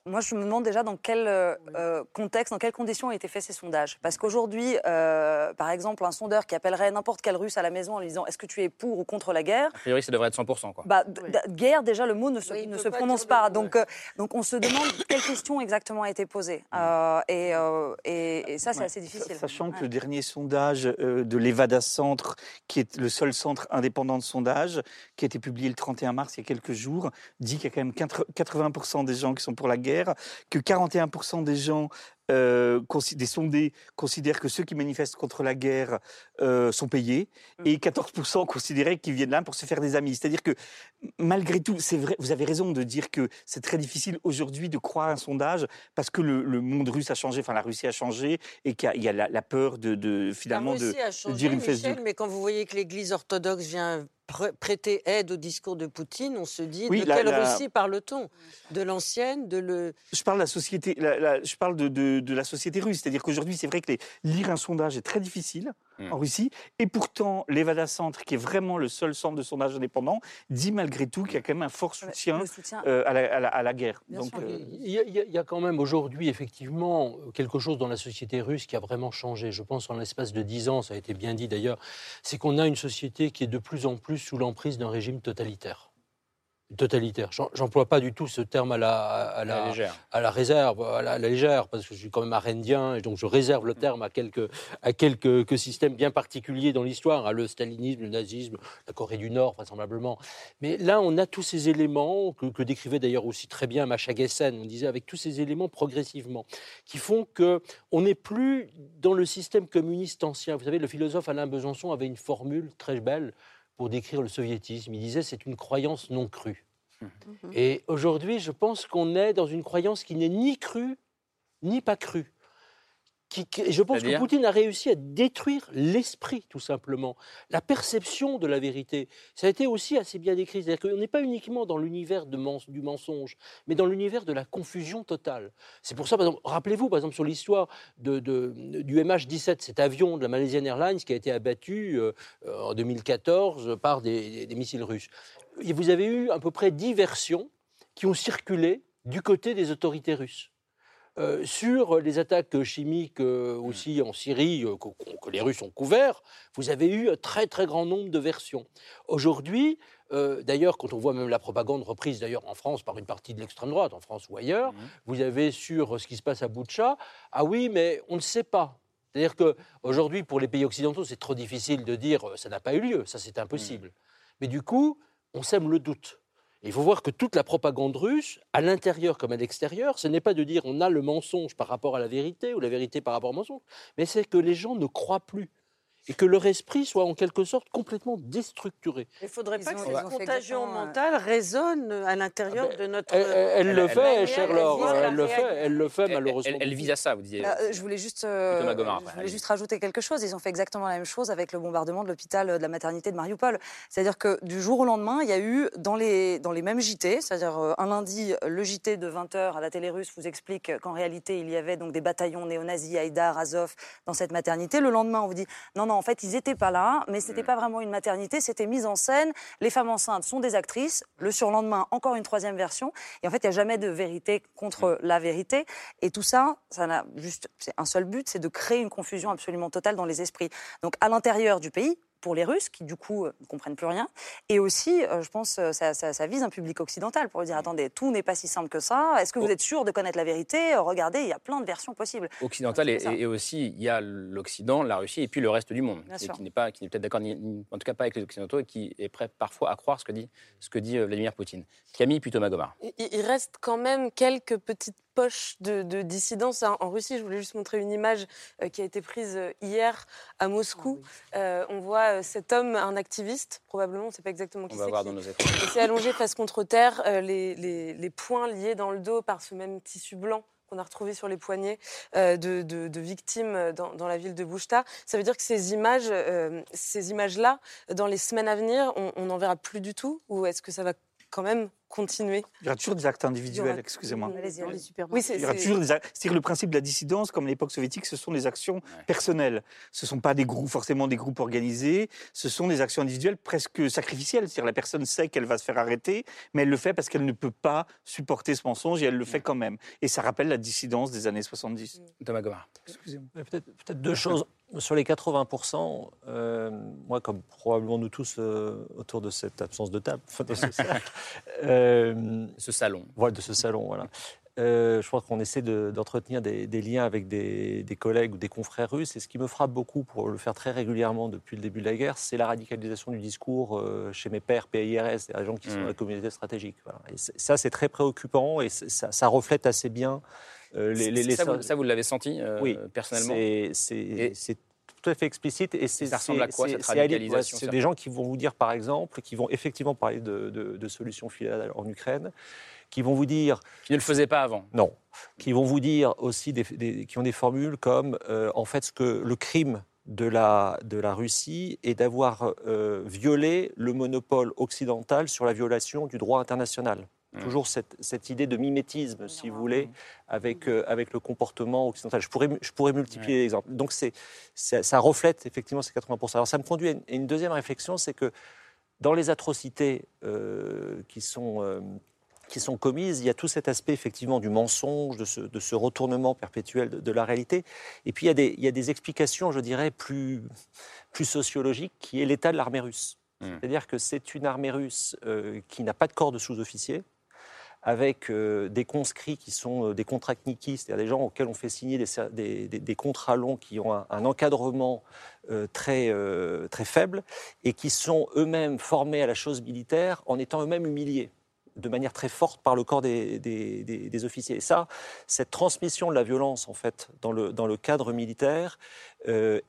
Moi, je me demande déjà dans quel euh, euh, contexte, dans quelles conditions ont été faits ces sondages. Parce qu'aujourd'hui, euh, par exemple, un sondeur qui appellerait n'importe quel russe à la maison en lui disant Est-ce que tu es pour ou contre la guerre? A priori, ça devrait être 100%. Quoi. bah, guerre, déjà, le mot ne se, Oui, il ne peut se pas prononce pas. Donc, euh, donc, on se demande quelle question exactement a été posée. Euh, et, euh, et, et ça, c'est Ouais. assez difficile. Sachant que le dernier sondage euh, de l'Evada Centre, qui est le seul centre indépendant de sondage, qui a été publié le 31 mars, il y a quelques jours, dit qu'il y a quand même 80 80% des gens qui sont pour la guerre, que 41% des gens euh, des sondés considèrent que ceux qui manifestent contre la guerre euh, sont payés et 14% considéraient qu'ils viennent là pour se faire des amis. C'est-à-dire que malgré tout, c'est vrai, vous avez raison de dire que c'est très difficile aujourd'hui de croire un sondage parce que le, le monde russe a changé, enfin la Russie a changé et qu'il y a, il y a la, la peur de, de finalement la de, a de changé, dire une fesse Michel, dure. mais quand vous voyez que l'Église orthodoxe vient pr- prêter aide au discours de Poutine, on se dit Oui, de la- quelle Russie parle-t-on? De l'ancienne, de le. Je parle de la société, je parle de, de- de la société russe, c'est-à-dire qu'aujourd'hui c'est vrai que les- lire un sondage est très difficile Mm. en Russie, et pourtant l'Evada Centre, qui est vraiment le seul centre de sondage indépendant, dit malgré tout qu'il y a quand même un fort soutien, euh, à, la, à la- à la guerre. Bien Donc, euh, Il y, a, il y a- il y a quand même aujourd'hui, effectivement, quelque chose dans la société russe qui a vraiment changé. Je pense en l'espace de dix ans, ça a été bien dit d'ailleurs, c'est qu'on a une société qui est de plus en plus sous l'emprise d'un régime totalitaire. Totalitaire. J'emploie pas du tout ce terme à la, à la, À la légère. à la réserve, à la, à la légère, parce que je suis quand même arendien, et donc je réserve le terme à quelques, à quelques que systèmes bien particuliers dans l'histoire, à le stalinisme, le nazisme, la Corée du Nord, vraisemblablement. Mais là, on a tous ces éléments que, que décrivait d'ailleurs aussi très bien Macha Gessen, on disait avec tous ces éléments progressivement, qui font que on n'est plus dans le système communiste ancien. Vous savez, le philosophe Alain Besançon avait une formule très belle pour décrire le soviétisme. Il disait c'est une croyance non crue. Et aujourd'hui, je pense qu'on est dans une croyance qui n'est ni crue ni pas crue. Qui- qui- et je pense que Poutine a réussi à détruire l'esprit, tout simplement, la perception de la vérité. Ça a été aussi assez bien décrit. C'est-à-dire qu'on n'est pas uniquement dans l'univers du mensonge, mais dans l'univers de la confusion totale. C'est pour ça, par exemple, rappelez-vous, par exemple, sur l'histoire de, de- du MH17, cet avion de la Malaysian Airlines qui a été abattu euh, en 2014 par des, des- missiles russes. Et vous avez eu à peu près dix versions qui ont circulé du côté des autorités russes. Euh, sur les attaques chimiques euh, aussi en Syrie euh, que, que les Russes ont couvert, vous avez eu un très très grand nombre de versions. Aujourd'hui, d'ailleurs, quand on voit même la propagande reprise d'ailleurs en France par une partie de l'extrême droite, en France ou ailleurs, vous avez sur ce qui se passe à Boutcha, ah oui, mais on ne sait pas. C'est-à-dire qu'aujourd'hui, pour les pays occidentaux, c'est trop difficile de dire ça n'a pas eu lieu, ça c'est impossible. Mais du coup, on sème le doute. Il faut voir que toute la propagande russe, à l'intérieur comme à l'extérieur, ce n'est pas de dire on a le mensonge par rapport à la vérité ou la vérité par rapport au mensonge, mais c'est que les gens ne croient plus et que leur esprit soit en quelque sorte complètement déstructuré. Il ne faudrait pas Ils que ont- cette contagion euh, mentale résonne à l'intérieur de notre. Elle, elle- elle le fait, de Laure, elle le fait, elle le fait malheureusement. elle- elle vise à ça, vous disiez. Euh, je voulais juste, euh, Thomas Gomard, je voulais allez-y. juste rajouter quelque chose. Ils ont fait exactement la même chose avec le bombardement de l'hôpital euh, de la maternité de Mariupol. C'est-à-dire que du jour au lendemain, il y a eu dans les, dans les mêmes JT, c'est-à-dire euh, un lundi, le JT de 20h à la télé russe vous explique qu'en réalité, il y avait donc des bataillons néo-nazis, Haïdar, Azov, dans cette maternité. Le lendemain, on vous dit non, non, en fait, ils étaient pas là, mais c'était pas vraiment une maternité, c'était mise en scène. Les femmes enceintes sont des actrices. Le surlendemain, encore une troisième version. Et en fait, il n'y a jamais de vérité contre la vérité. Et tout ça, ça n'a juste c'est un seul but, c'est de créer une confusion absolument totale dans les esprits. Donc, à l'intérieur du pays, pour les Russes qui du coup euh, ne comprennent plus rien. Et aussi, euh, je pense, euh, ça, ça, ça vise un public occidental pour dire attendez, tout n'est pas si simple que ça. Est-ce que vous êtes sûr de connaître la vérité? Regardez, il y a plein de versions possibles. occidental et, aussi il y a l'Occident, la Russie et puis le reste du monde Bien qui, n'est pas qui n'est peut-être d'accord en tout cas pas avec les occidentaux et qui est prêt parfois à croire ce que dit ce que dit Vladimir Poutine. Camille Putomagomar. Il, il reste quand même quelques petites poches de, de dissidence hein. en Russie. Je voulais juste montrer une image euh, qui a été prise euh, hier à Moscou. Euh, on voit cet homme, un activiste, probablement, on ne sait pas exactement qui On va c'est. voir qui- dans nos écrans. Il s'est allongé face contre terre, euh, les, les- les poings liés dans le dos par ce même tissu blanc qu'on a retrouvé sur les poignets euh, de, de- de victimes dans, dans la ville de Bouchta. Ça veut dire que ces images, euh, ces images-là, dans les semaines à venir, on n'en verra plus du tout? Ou est-ce que ça va quand même continuer Il y aura toujours des actes individuels, aura- excusez-moi. Oui, c'est- Il y aura toujours des actes- C'est-à-dire le principe de la dissidence, comme à l'époque soviétique, ce sont des actions personnelles. Ce ne sont pas des groupes, forcément des groupes organisés. Ce sont des actions individuelles presque sacrificielles. C'est-à-dire la personne sait qu'elle va se faire arrêter, mais elle le fait parce qu'elle ne peut pas supporter ce mensonge et elle le fait quand même. Et ça rappelle la dissidence des années 70. Thomas Gomard. Excusez-moi. Peut-être peut deux choses. Sur les 80%, euh, moi, comme probablement nous tous euh, autour de cette absence de table, enfin, de ce, cercle, euh, ce salon. Voilà, de ce salon, voilà. Euh, je crois qu'on essaie de- d'entretenir des, des liens avec des, des collègues ou des confrères russes. Et ce qui me frappe beaucoup, pour le faire très régulièrement depuis le début de la guerre, c'est la radicalisation du discours euh, chez mes pairs PIRS, des gens qui sont Mm. dans la communauté stratégique. Voilà. Et ça, c'est très préoccupant et ça, ça reflète assez bien euh, les, les, les- ça, vous, ça, vous l'avez senti euh, oui, personnellement? C'est tout à fait explicite. Et c'est, ça ressemble à quoi, cette radicalisation, C'est des gens qui vont vous dire, par exemple, qui vont effectivement parler de, de, de solutions finales en Ukraine, qui vont vous dire... Qui ne le faisaient pas avant. Non. Qui vont vous dire aussi, des, des- qui ont des formules comme, euh, en fait, ce que le crime de la, de la Russie est d'avoir euh, violé le monopole occidental sur la violation du droit international. Mmh. Toujours cette, cette idée de mimétisme, si vous voulez, avec, euh, avec le comportement occidental. Je pourrais, je pourrais multiplier les exemples. Donc c'est, ça, ça reflète effectivement ces 80%. Alors ça me conduit à une, à une deuxième réflexion, c'est que dans les atrocités euh, qui sont... euh, qui sont commises, il y a tout cet aspect effectivement du mensonge, de ce, de ce retournement perpétuel de, de la réalité. Et puis il y, a des, il y a des explications, je dirais, plus, plus sociologiques, qui est l'état de l'armée russe. C'est-à-dire que c'est une armée russe euh, qui n'a pas de corps de sous-officiers, avec euh, des conscrits qui sont euh, des contractniki, c'est-à-dire des gens auxquels on fait signer des, contrats longs qui ont un, encadrement euh, très, très faible et qui sont eux-mêmes formés à la chose militaire en étant eux-mêmes humiliés de manière très forte par le corps des, des- officiers. Et ça, cette transmission de la violence, en fait, dans le, dans le cadre militaire,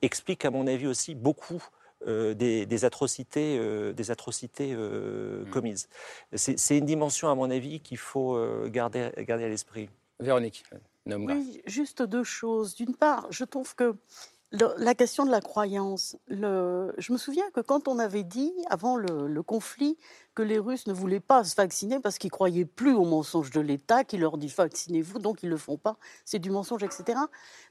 explique, à mon avis, aussi beaucoup euh, des, des atrocités, euh, des atrocités euh, commises. C'est une dimension, à mon avis, qu'il faut euh, garder, garder à l'esprit. Véronique, Graf. Oui, juste deux choses. D'une part, je trouve que le- la question de la croyance, le- je me souviens que quand on avait dit, avant le, le conflit, que les Russes ne voulaient pas se vacciner parce qu'ils croyaient plus au mensonge de l'État, qui leur dit vaccinez-vous, donc ils ne le font pas, c'est du mensonge, etc.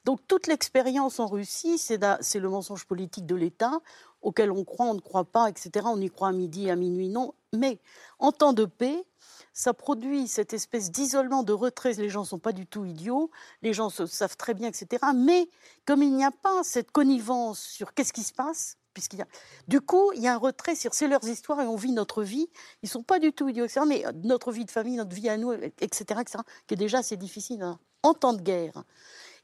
Donc toute l'expérience en Russie, c'est le mensonge politique de l'État, auquel on croit, on ne croit pas, etc. On y croit à midi, à minuit, non. Mais en temps de paix, ça produit cette espèce d'isolement, de retrait. Les gens ne sont pas du tout idiots, les gens se savent très bien, etc. Mais comme il n'y a pas cette connivence sur qu'est-ce qui se passe, puisqu'il a... Du coup, il y a un retrait sur c'est leurs histoires et on vit notre vie. Ils ne sont pas du tout idiots, etc. Mais notre vie de famille, notre vie à nous, etc., etc., qui déjà assez difficile hein, en temps de guerre.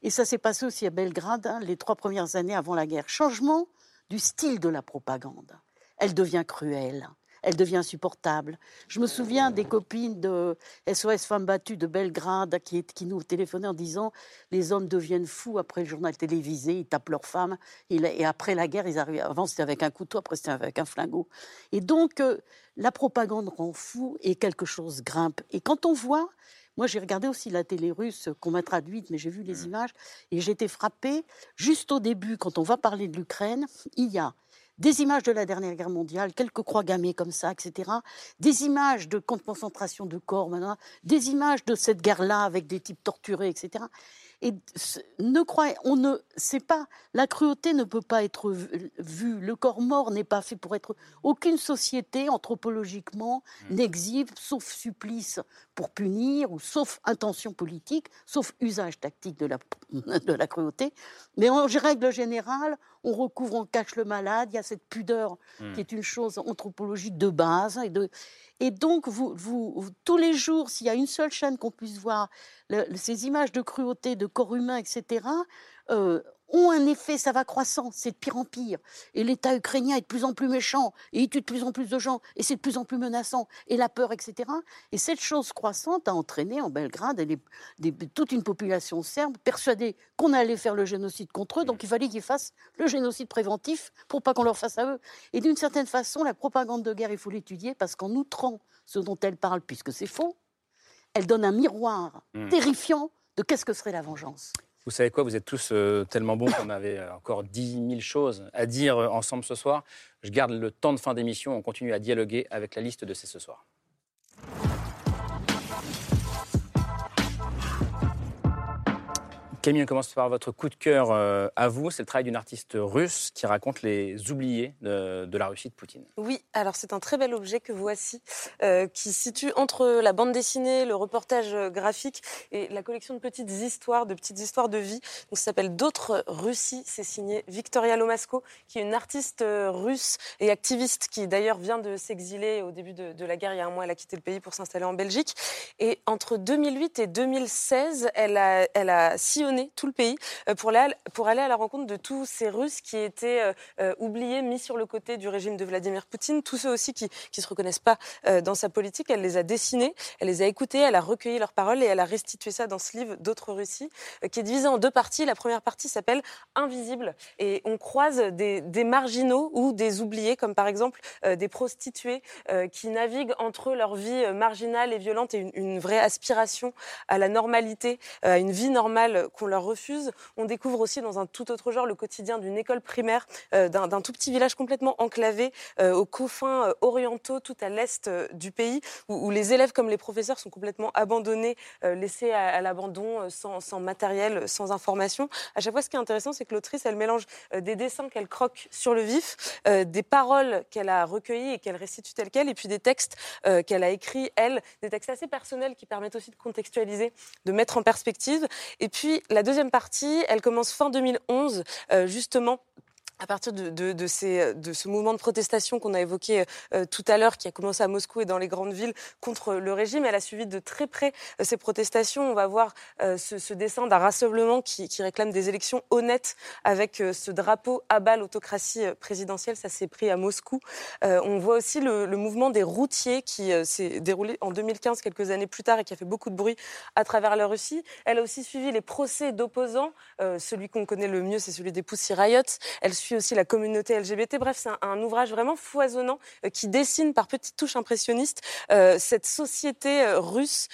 Et ça s'est passé aussi à Belgrade, hein, les trois premières années avant la guerre. Changement du style de la propagande. Elle devient cruelle. Elle devient insupportable. Je me souviens des copines de SOS Femmes Battues de Belgrade qui, qui nous téléphonaient en disant les hommes deviennent fous après le journal télévisé, ils tapent leurs femmes, et, après la guerre, ils arrivent. Avant, c'était avec un couteau, après, c'était avec un flingot. Et donc, euh, la propagande rend fou et quelque chose grimpe. Et quand on voit moi, j'ai regardé aussi la télé russe qu'on m'a traduite, mais j'ai vu les images et j'ai été frappée. Juste au début, quand on va parler de l'Ukraine, il y a des images de la dernière guerre mondiale, quelques croix gammées comme ça, etc. Des images de camps de concentration de corps, des images de cette guerre-là avec des types torturés, etc. Et ne croyez, on ne, c'est pas la cruauté ne peut pas être vu- vue. Le corps mort n'est pas fait pour être. Aucune société anthropologiquement n'exhibe, sauf supplice pour punir ou sauf intention politique, sauf usage tactique de la de la cruauté. Mais en règle générale, on recouvre, on cache le malade. Il y a cette pudeur Mm. qui est une chose anthropologique de base. Et, de, et donc, vous, vous, vous- tous les jours, s'il y a une seule chaîne qu'on puisse voir, le- ces images de cruauté, de corps humain, etc., euh, ont un effet, ça va croissant, c'est de pire en pire. Et l'État ukrainien est de plus en plus méchant, et il tue de plus en plus de gens, et c'est de plus en plus menaçant, et la peur, etc. Et cette chose croissante a entraîné en Belgrade des- toute une population serbe persuadée qu'on allait faire le génocide contre eux, donc il fallait qu'ils fassent le génocide préventif pour pas qu'on leur fasse à eux. Et d'une certaine façon, la propagande de guerre, il faut l'étudier, parce qu'en outrant ce dont elle parle, puisque c'est faux, elle donne un miroir Mm. terrifiant de qu'est-ce que serait la vengeance. Vous savez quoi, vous êtes tous euh, tellement bons qu'on avait euh, encore 10 000 choses à dire euh, ensemble ce soir. Je garde le temps de fin d'émission, on continue à dialoguer avec la liste de ces ce soir. Camille, on commence par votre coup de cœur euh, à vous. C'est le travail d'une artiste russe qui raconte les oubliés de, la Russie de Poutine. Oui, alors c'est un très bel objet que voici, euh, qui situe entre la bande dessinée, le reportage euh, graphique et la collection de petites histoires, de petites histoires de vie. Donc ça s'appelle D'autres Russies. C'est signé Victoria Lomasko, qui est une artiste euh, russe et activiste qui d'ailleurs vient de s'exiler au début de, de la guerre. Il y a un mois, elle a quitté le pays pour s'installer en Belgique. Et entre 2008 et 2016, elle a, elle a sillonné tout le pays euh, pour aller, à la rencontre de tous ces Russes qui étaient euh, euh, oubliés, mis sur le côté du régime de Vladimir Poutine, tous ceux aussi qui ne se reconnaissent pas dans sa politique. Elle les a dessinés, elle les a écoutés, elle a recueilli leurs paroles et elle a restitué ça dans ce livre d'autres Russies, qui est divisé en deux parties. La première partie s'appelle Invisible et on croise des, marginaux ou des oubliés, comme par exemple des prostituées qui naviguent entre leur vie marginale et violente et une, une vraie aspiration à la normalité, à une vie normale qu'on leur refuse. On découvre aussi dans un tout autre genre le quotidien d'une école primaire, euh, d'un tout petit village complètement enclavé euh, aux confins euh, orientaux, tout à l'est du pays, où, les élèves comme les professeurs sont complètement abandonnés, laissés à, l'abandon, sans, matériel, sans information. À chaque fois, ce qui est intéressant, c'est que l'autrice, elle mélange des dessins qu'elle croque sur le vif, des paroles qu'elle a recueillies et qu'elle restitue telles quelles, et puis des textes qu'elle a écrits, elle, des textes assez personnels qui permettent aussi de contextualiser, de mettre en perspective. Et puis, la deuxième partie, elle commence fin 2011, euh, justement à partir de, ce mouvement de protestation qu'on a évoqué euh, tout à l'heure, qui a commencé à Moscou et dans les grandes villes contre le régime, elle a suivi de très près euh, ces protestations. On va voir euh, ce, dessin d'un rassemblement qui, réclame des élections honnêtes avec ce drapeau à bas l'autocratie présidentielle. Ça s'est pris à Moscou. On voit aussi le, mouvement des routiers qui s'est déroulé en 2015, quelques années plus tard, et qui a fait beaucoup de bruit à travers la Russie. Elle a aussi suivi les procès d'opposants. Celui qu'on connaît le mieux, c'est celui des Pussy Riot. Aussi la communauté LGBT. Bref, c'est un, ouvrage vraiment foisonnant euh, qui dessine par petites touches impressionnistes euh, cette société euh, russe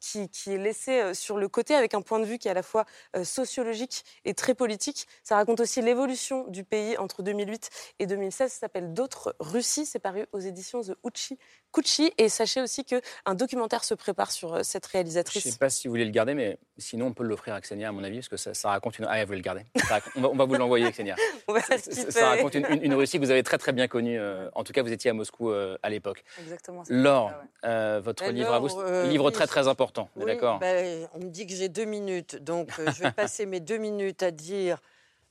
qui, qui, est laissée sur le côté avec un point de vue qui est à la fois sociologique et très politique. Ça raconte aussi l'évolution du pays entre 2008 et 2016. Ça s'appelle D'autres Russies. C'est paru aux éditions The Uchi Kuchi. Et sachez aussi qu'un documentaire se prépare sur cette réalisatrice. Je ne sais pas si vous voulez le garder, mais sinon on peut l'offrir à Xenia, à mon avis, parce que ça, ça raconte une. Ah, vous voulez le garder raconte... on, va, on, va, vous l'envoyer, Xenia. ça, ça, raconte une, une, une, Russie que vous avez très très bien connue. Euh, en tout cas, vous étiez à Moscou euh, à l'époque. Exactement. Laure, euh, votre livre à vous, euh, livre oui, très très important. Oui, D'accord. Ben, on me dit que j'ai deux minutes, donc euh, je vais passer mes deux minutes à dire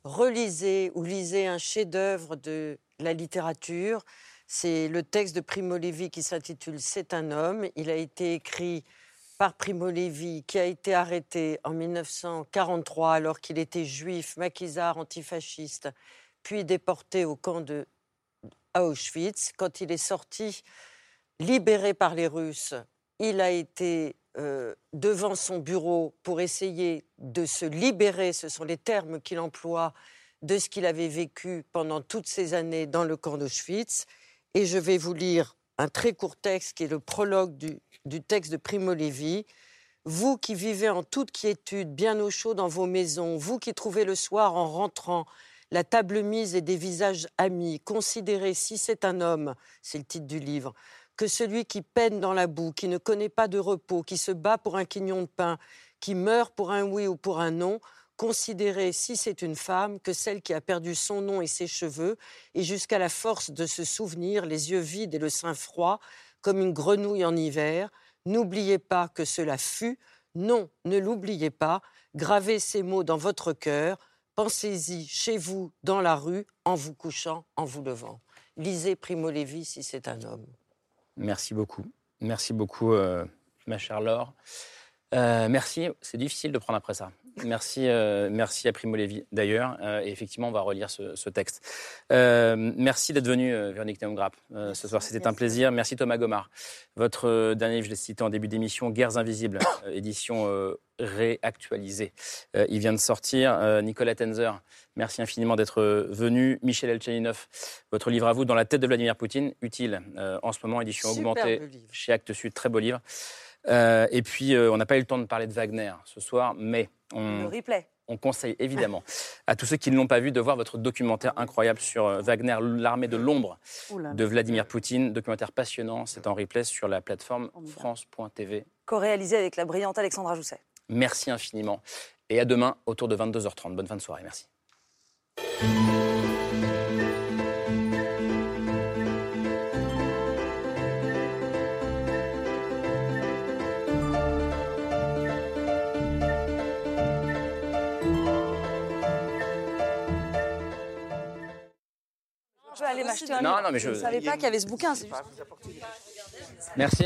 relisez ou lisez un chef-d'œuvre de la littérature. C'est le texte de Primo Levi qui s'intitule C'est un homme. Il a été écrit par Primo Levi, qui a été arrêté en 1943 alors qu'il était juif, maquisard, antifasciste, puis déporté au camp de Auschwitz. Quand il est sorti, libéré par les Russes, il a été euh, devant son bureau pour essayer de se libérer, ce sont les termes qu'il emploie, de ce qu'il avait vécu pendant toutes ces années dans le camp d'Auschwitz. Et je vais vous lire un très court texte qui est le prologue du, texte de Primo Levi. Vous qui vivez en toute quiétude, bien au chaud dans vos maisons, vous qui trouvez le soir en rentrant la table mise et des visages amis, considérez si c'est un homme, c'est le titre du livre, que celui qui peine dans la boue, qui ne connaît pas de repos, qui se bat pour un quignon de pain, qui meurt pour un oui ou pour un non, considérer, si c'est une femme, que celle qui a perdu son nom et ses cheveux, et jusqu'à la force de se souvenir, les yeux vides et le sein froid, comme une grenouille en hiver. N'oubliez pas que cela fut. Non, ne l'oubliez pas. Gravez ces mots dans votre cœur. Pensez-y chez vous, dans la rue, en vous couchant, en vous levant. Lisez Primo Levi si c'est un homme. Merci beaucoup. Merci beaucoup, euh, ma chère Laure. Euh, merci. C'est difficile de prendre après ça. Merci, euh, merci à Primo Levi d'ailleurs. Euh, et effectivement, on va relire ce, ce texte. Euh, merci d'être venu, euh, Véronique Neumgrapp, euh, ce soir. C'était un plaisir. Merci Thomas Gomard. Votre euh, dernier livre, je l'ai cité en début d'émission, Guerres invisibles, édition euh, réactualisée. Euh, il vient de sortir. Euh, Nicolas Tenzer, merci infiniment d'être venu. Michel Elchaninov, votre livre à vous, Dans la tête de Vladimir Poutine, utile euh, en ce moment, édition augmentée livre. chez Actes Sud. Très beau livre. Euh, et puis, euh, on n'a pas eu le temps de parler de Wagner ce soir, mais on, Le replay. on conseille évidemment à tous ceux qui ne l'ont pas vu de voir votre documentaire incroyable sur euh, Wagner, l'armée de l'ombre de Vladimir Poutine. Documentaire passionnant, c'est en replay sur la plateforme France.tv. Co-réalisé avec la brillante Alexandra Jousset. Merci infiniment et à demain autour de 22h30. Bonne fin de soirée, merci. M'acheter un Non, livre. non, mais je- ne savais pas qu'il y avait ce bouquin. Merci.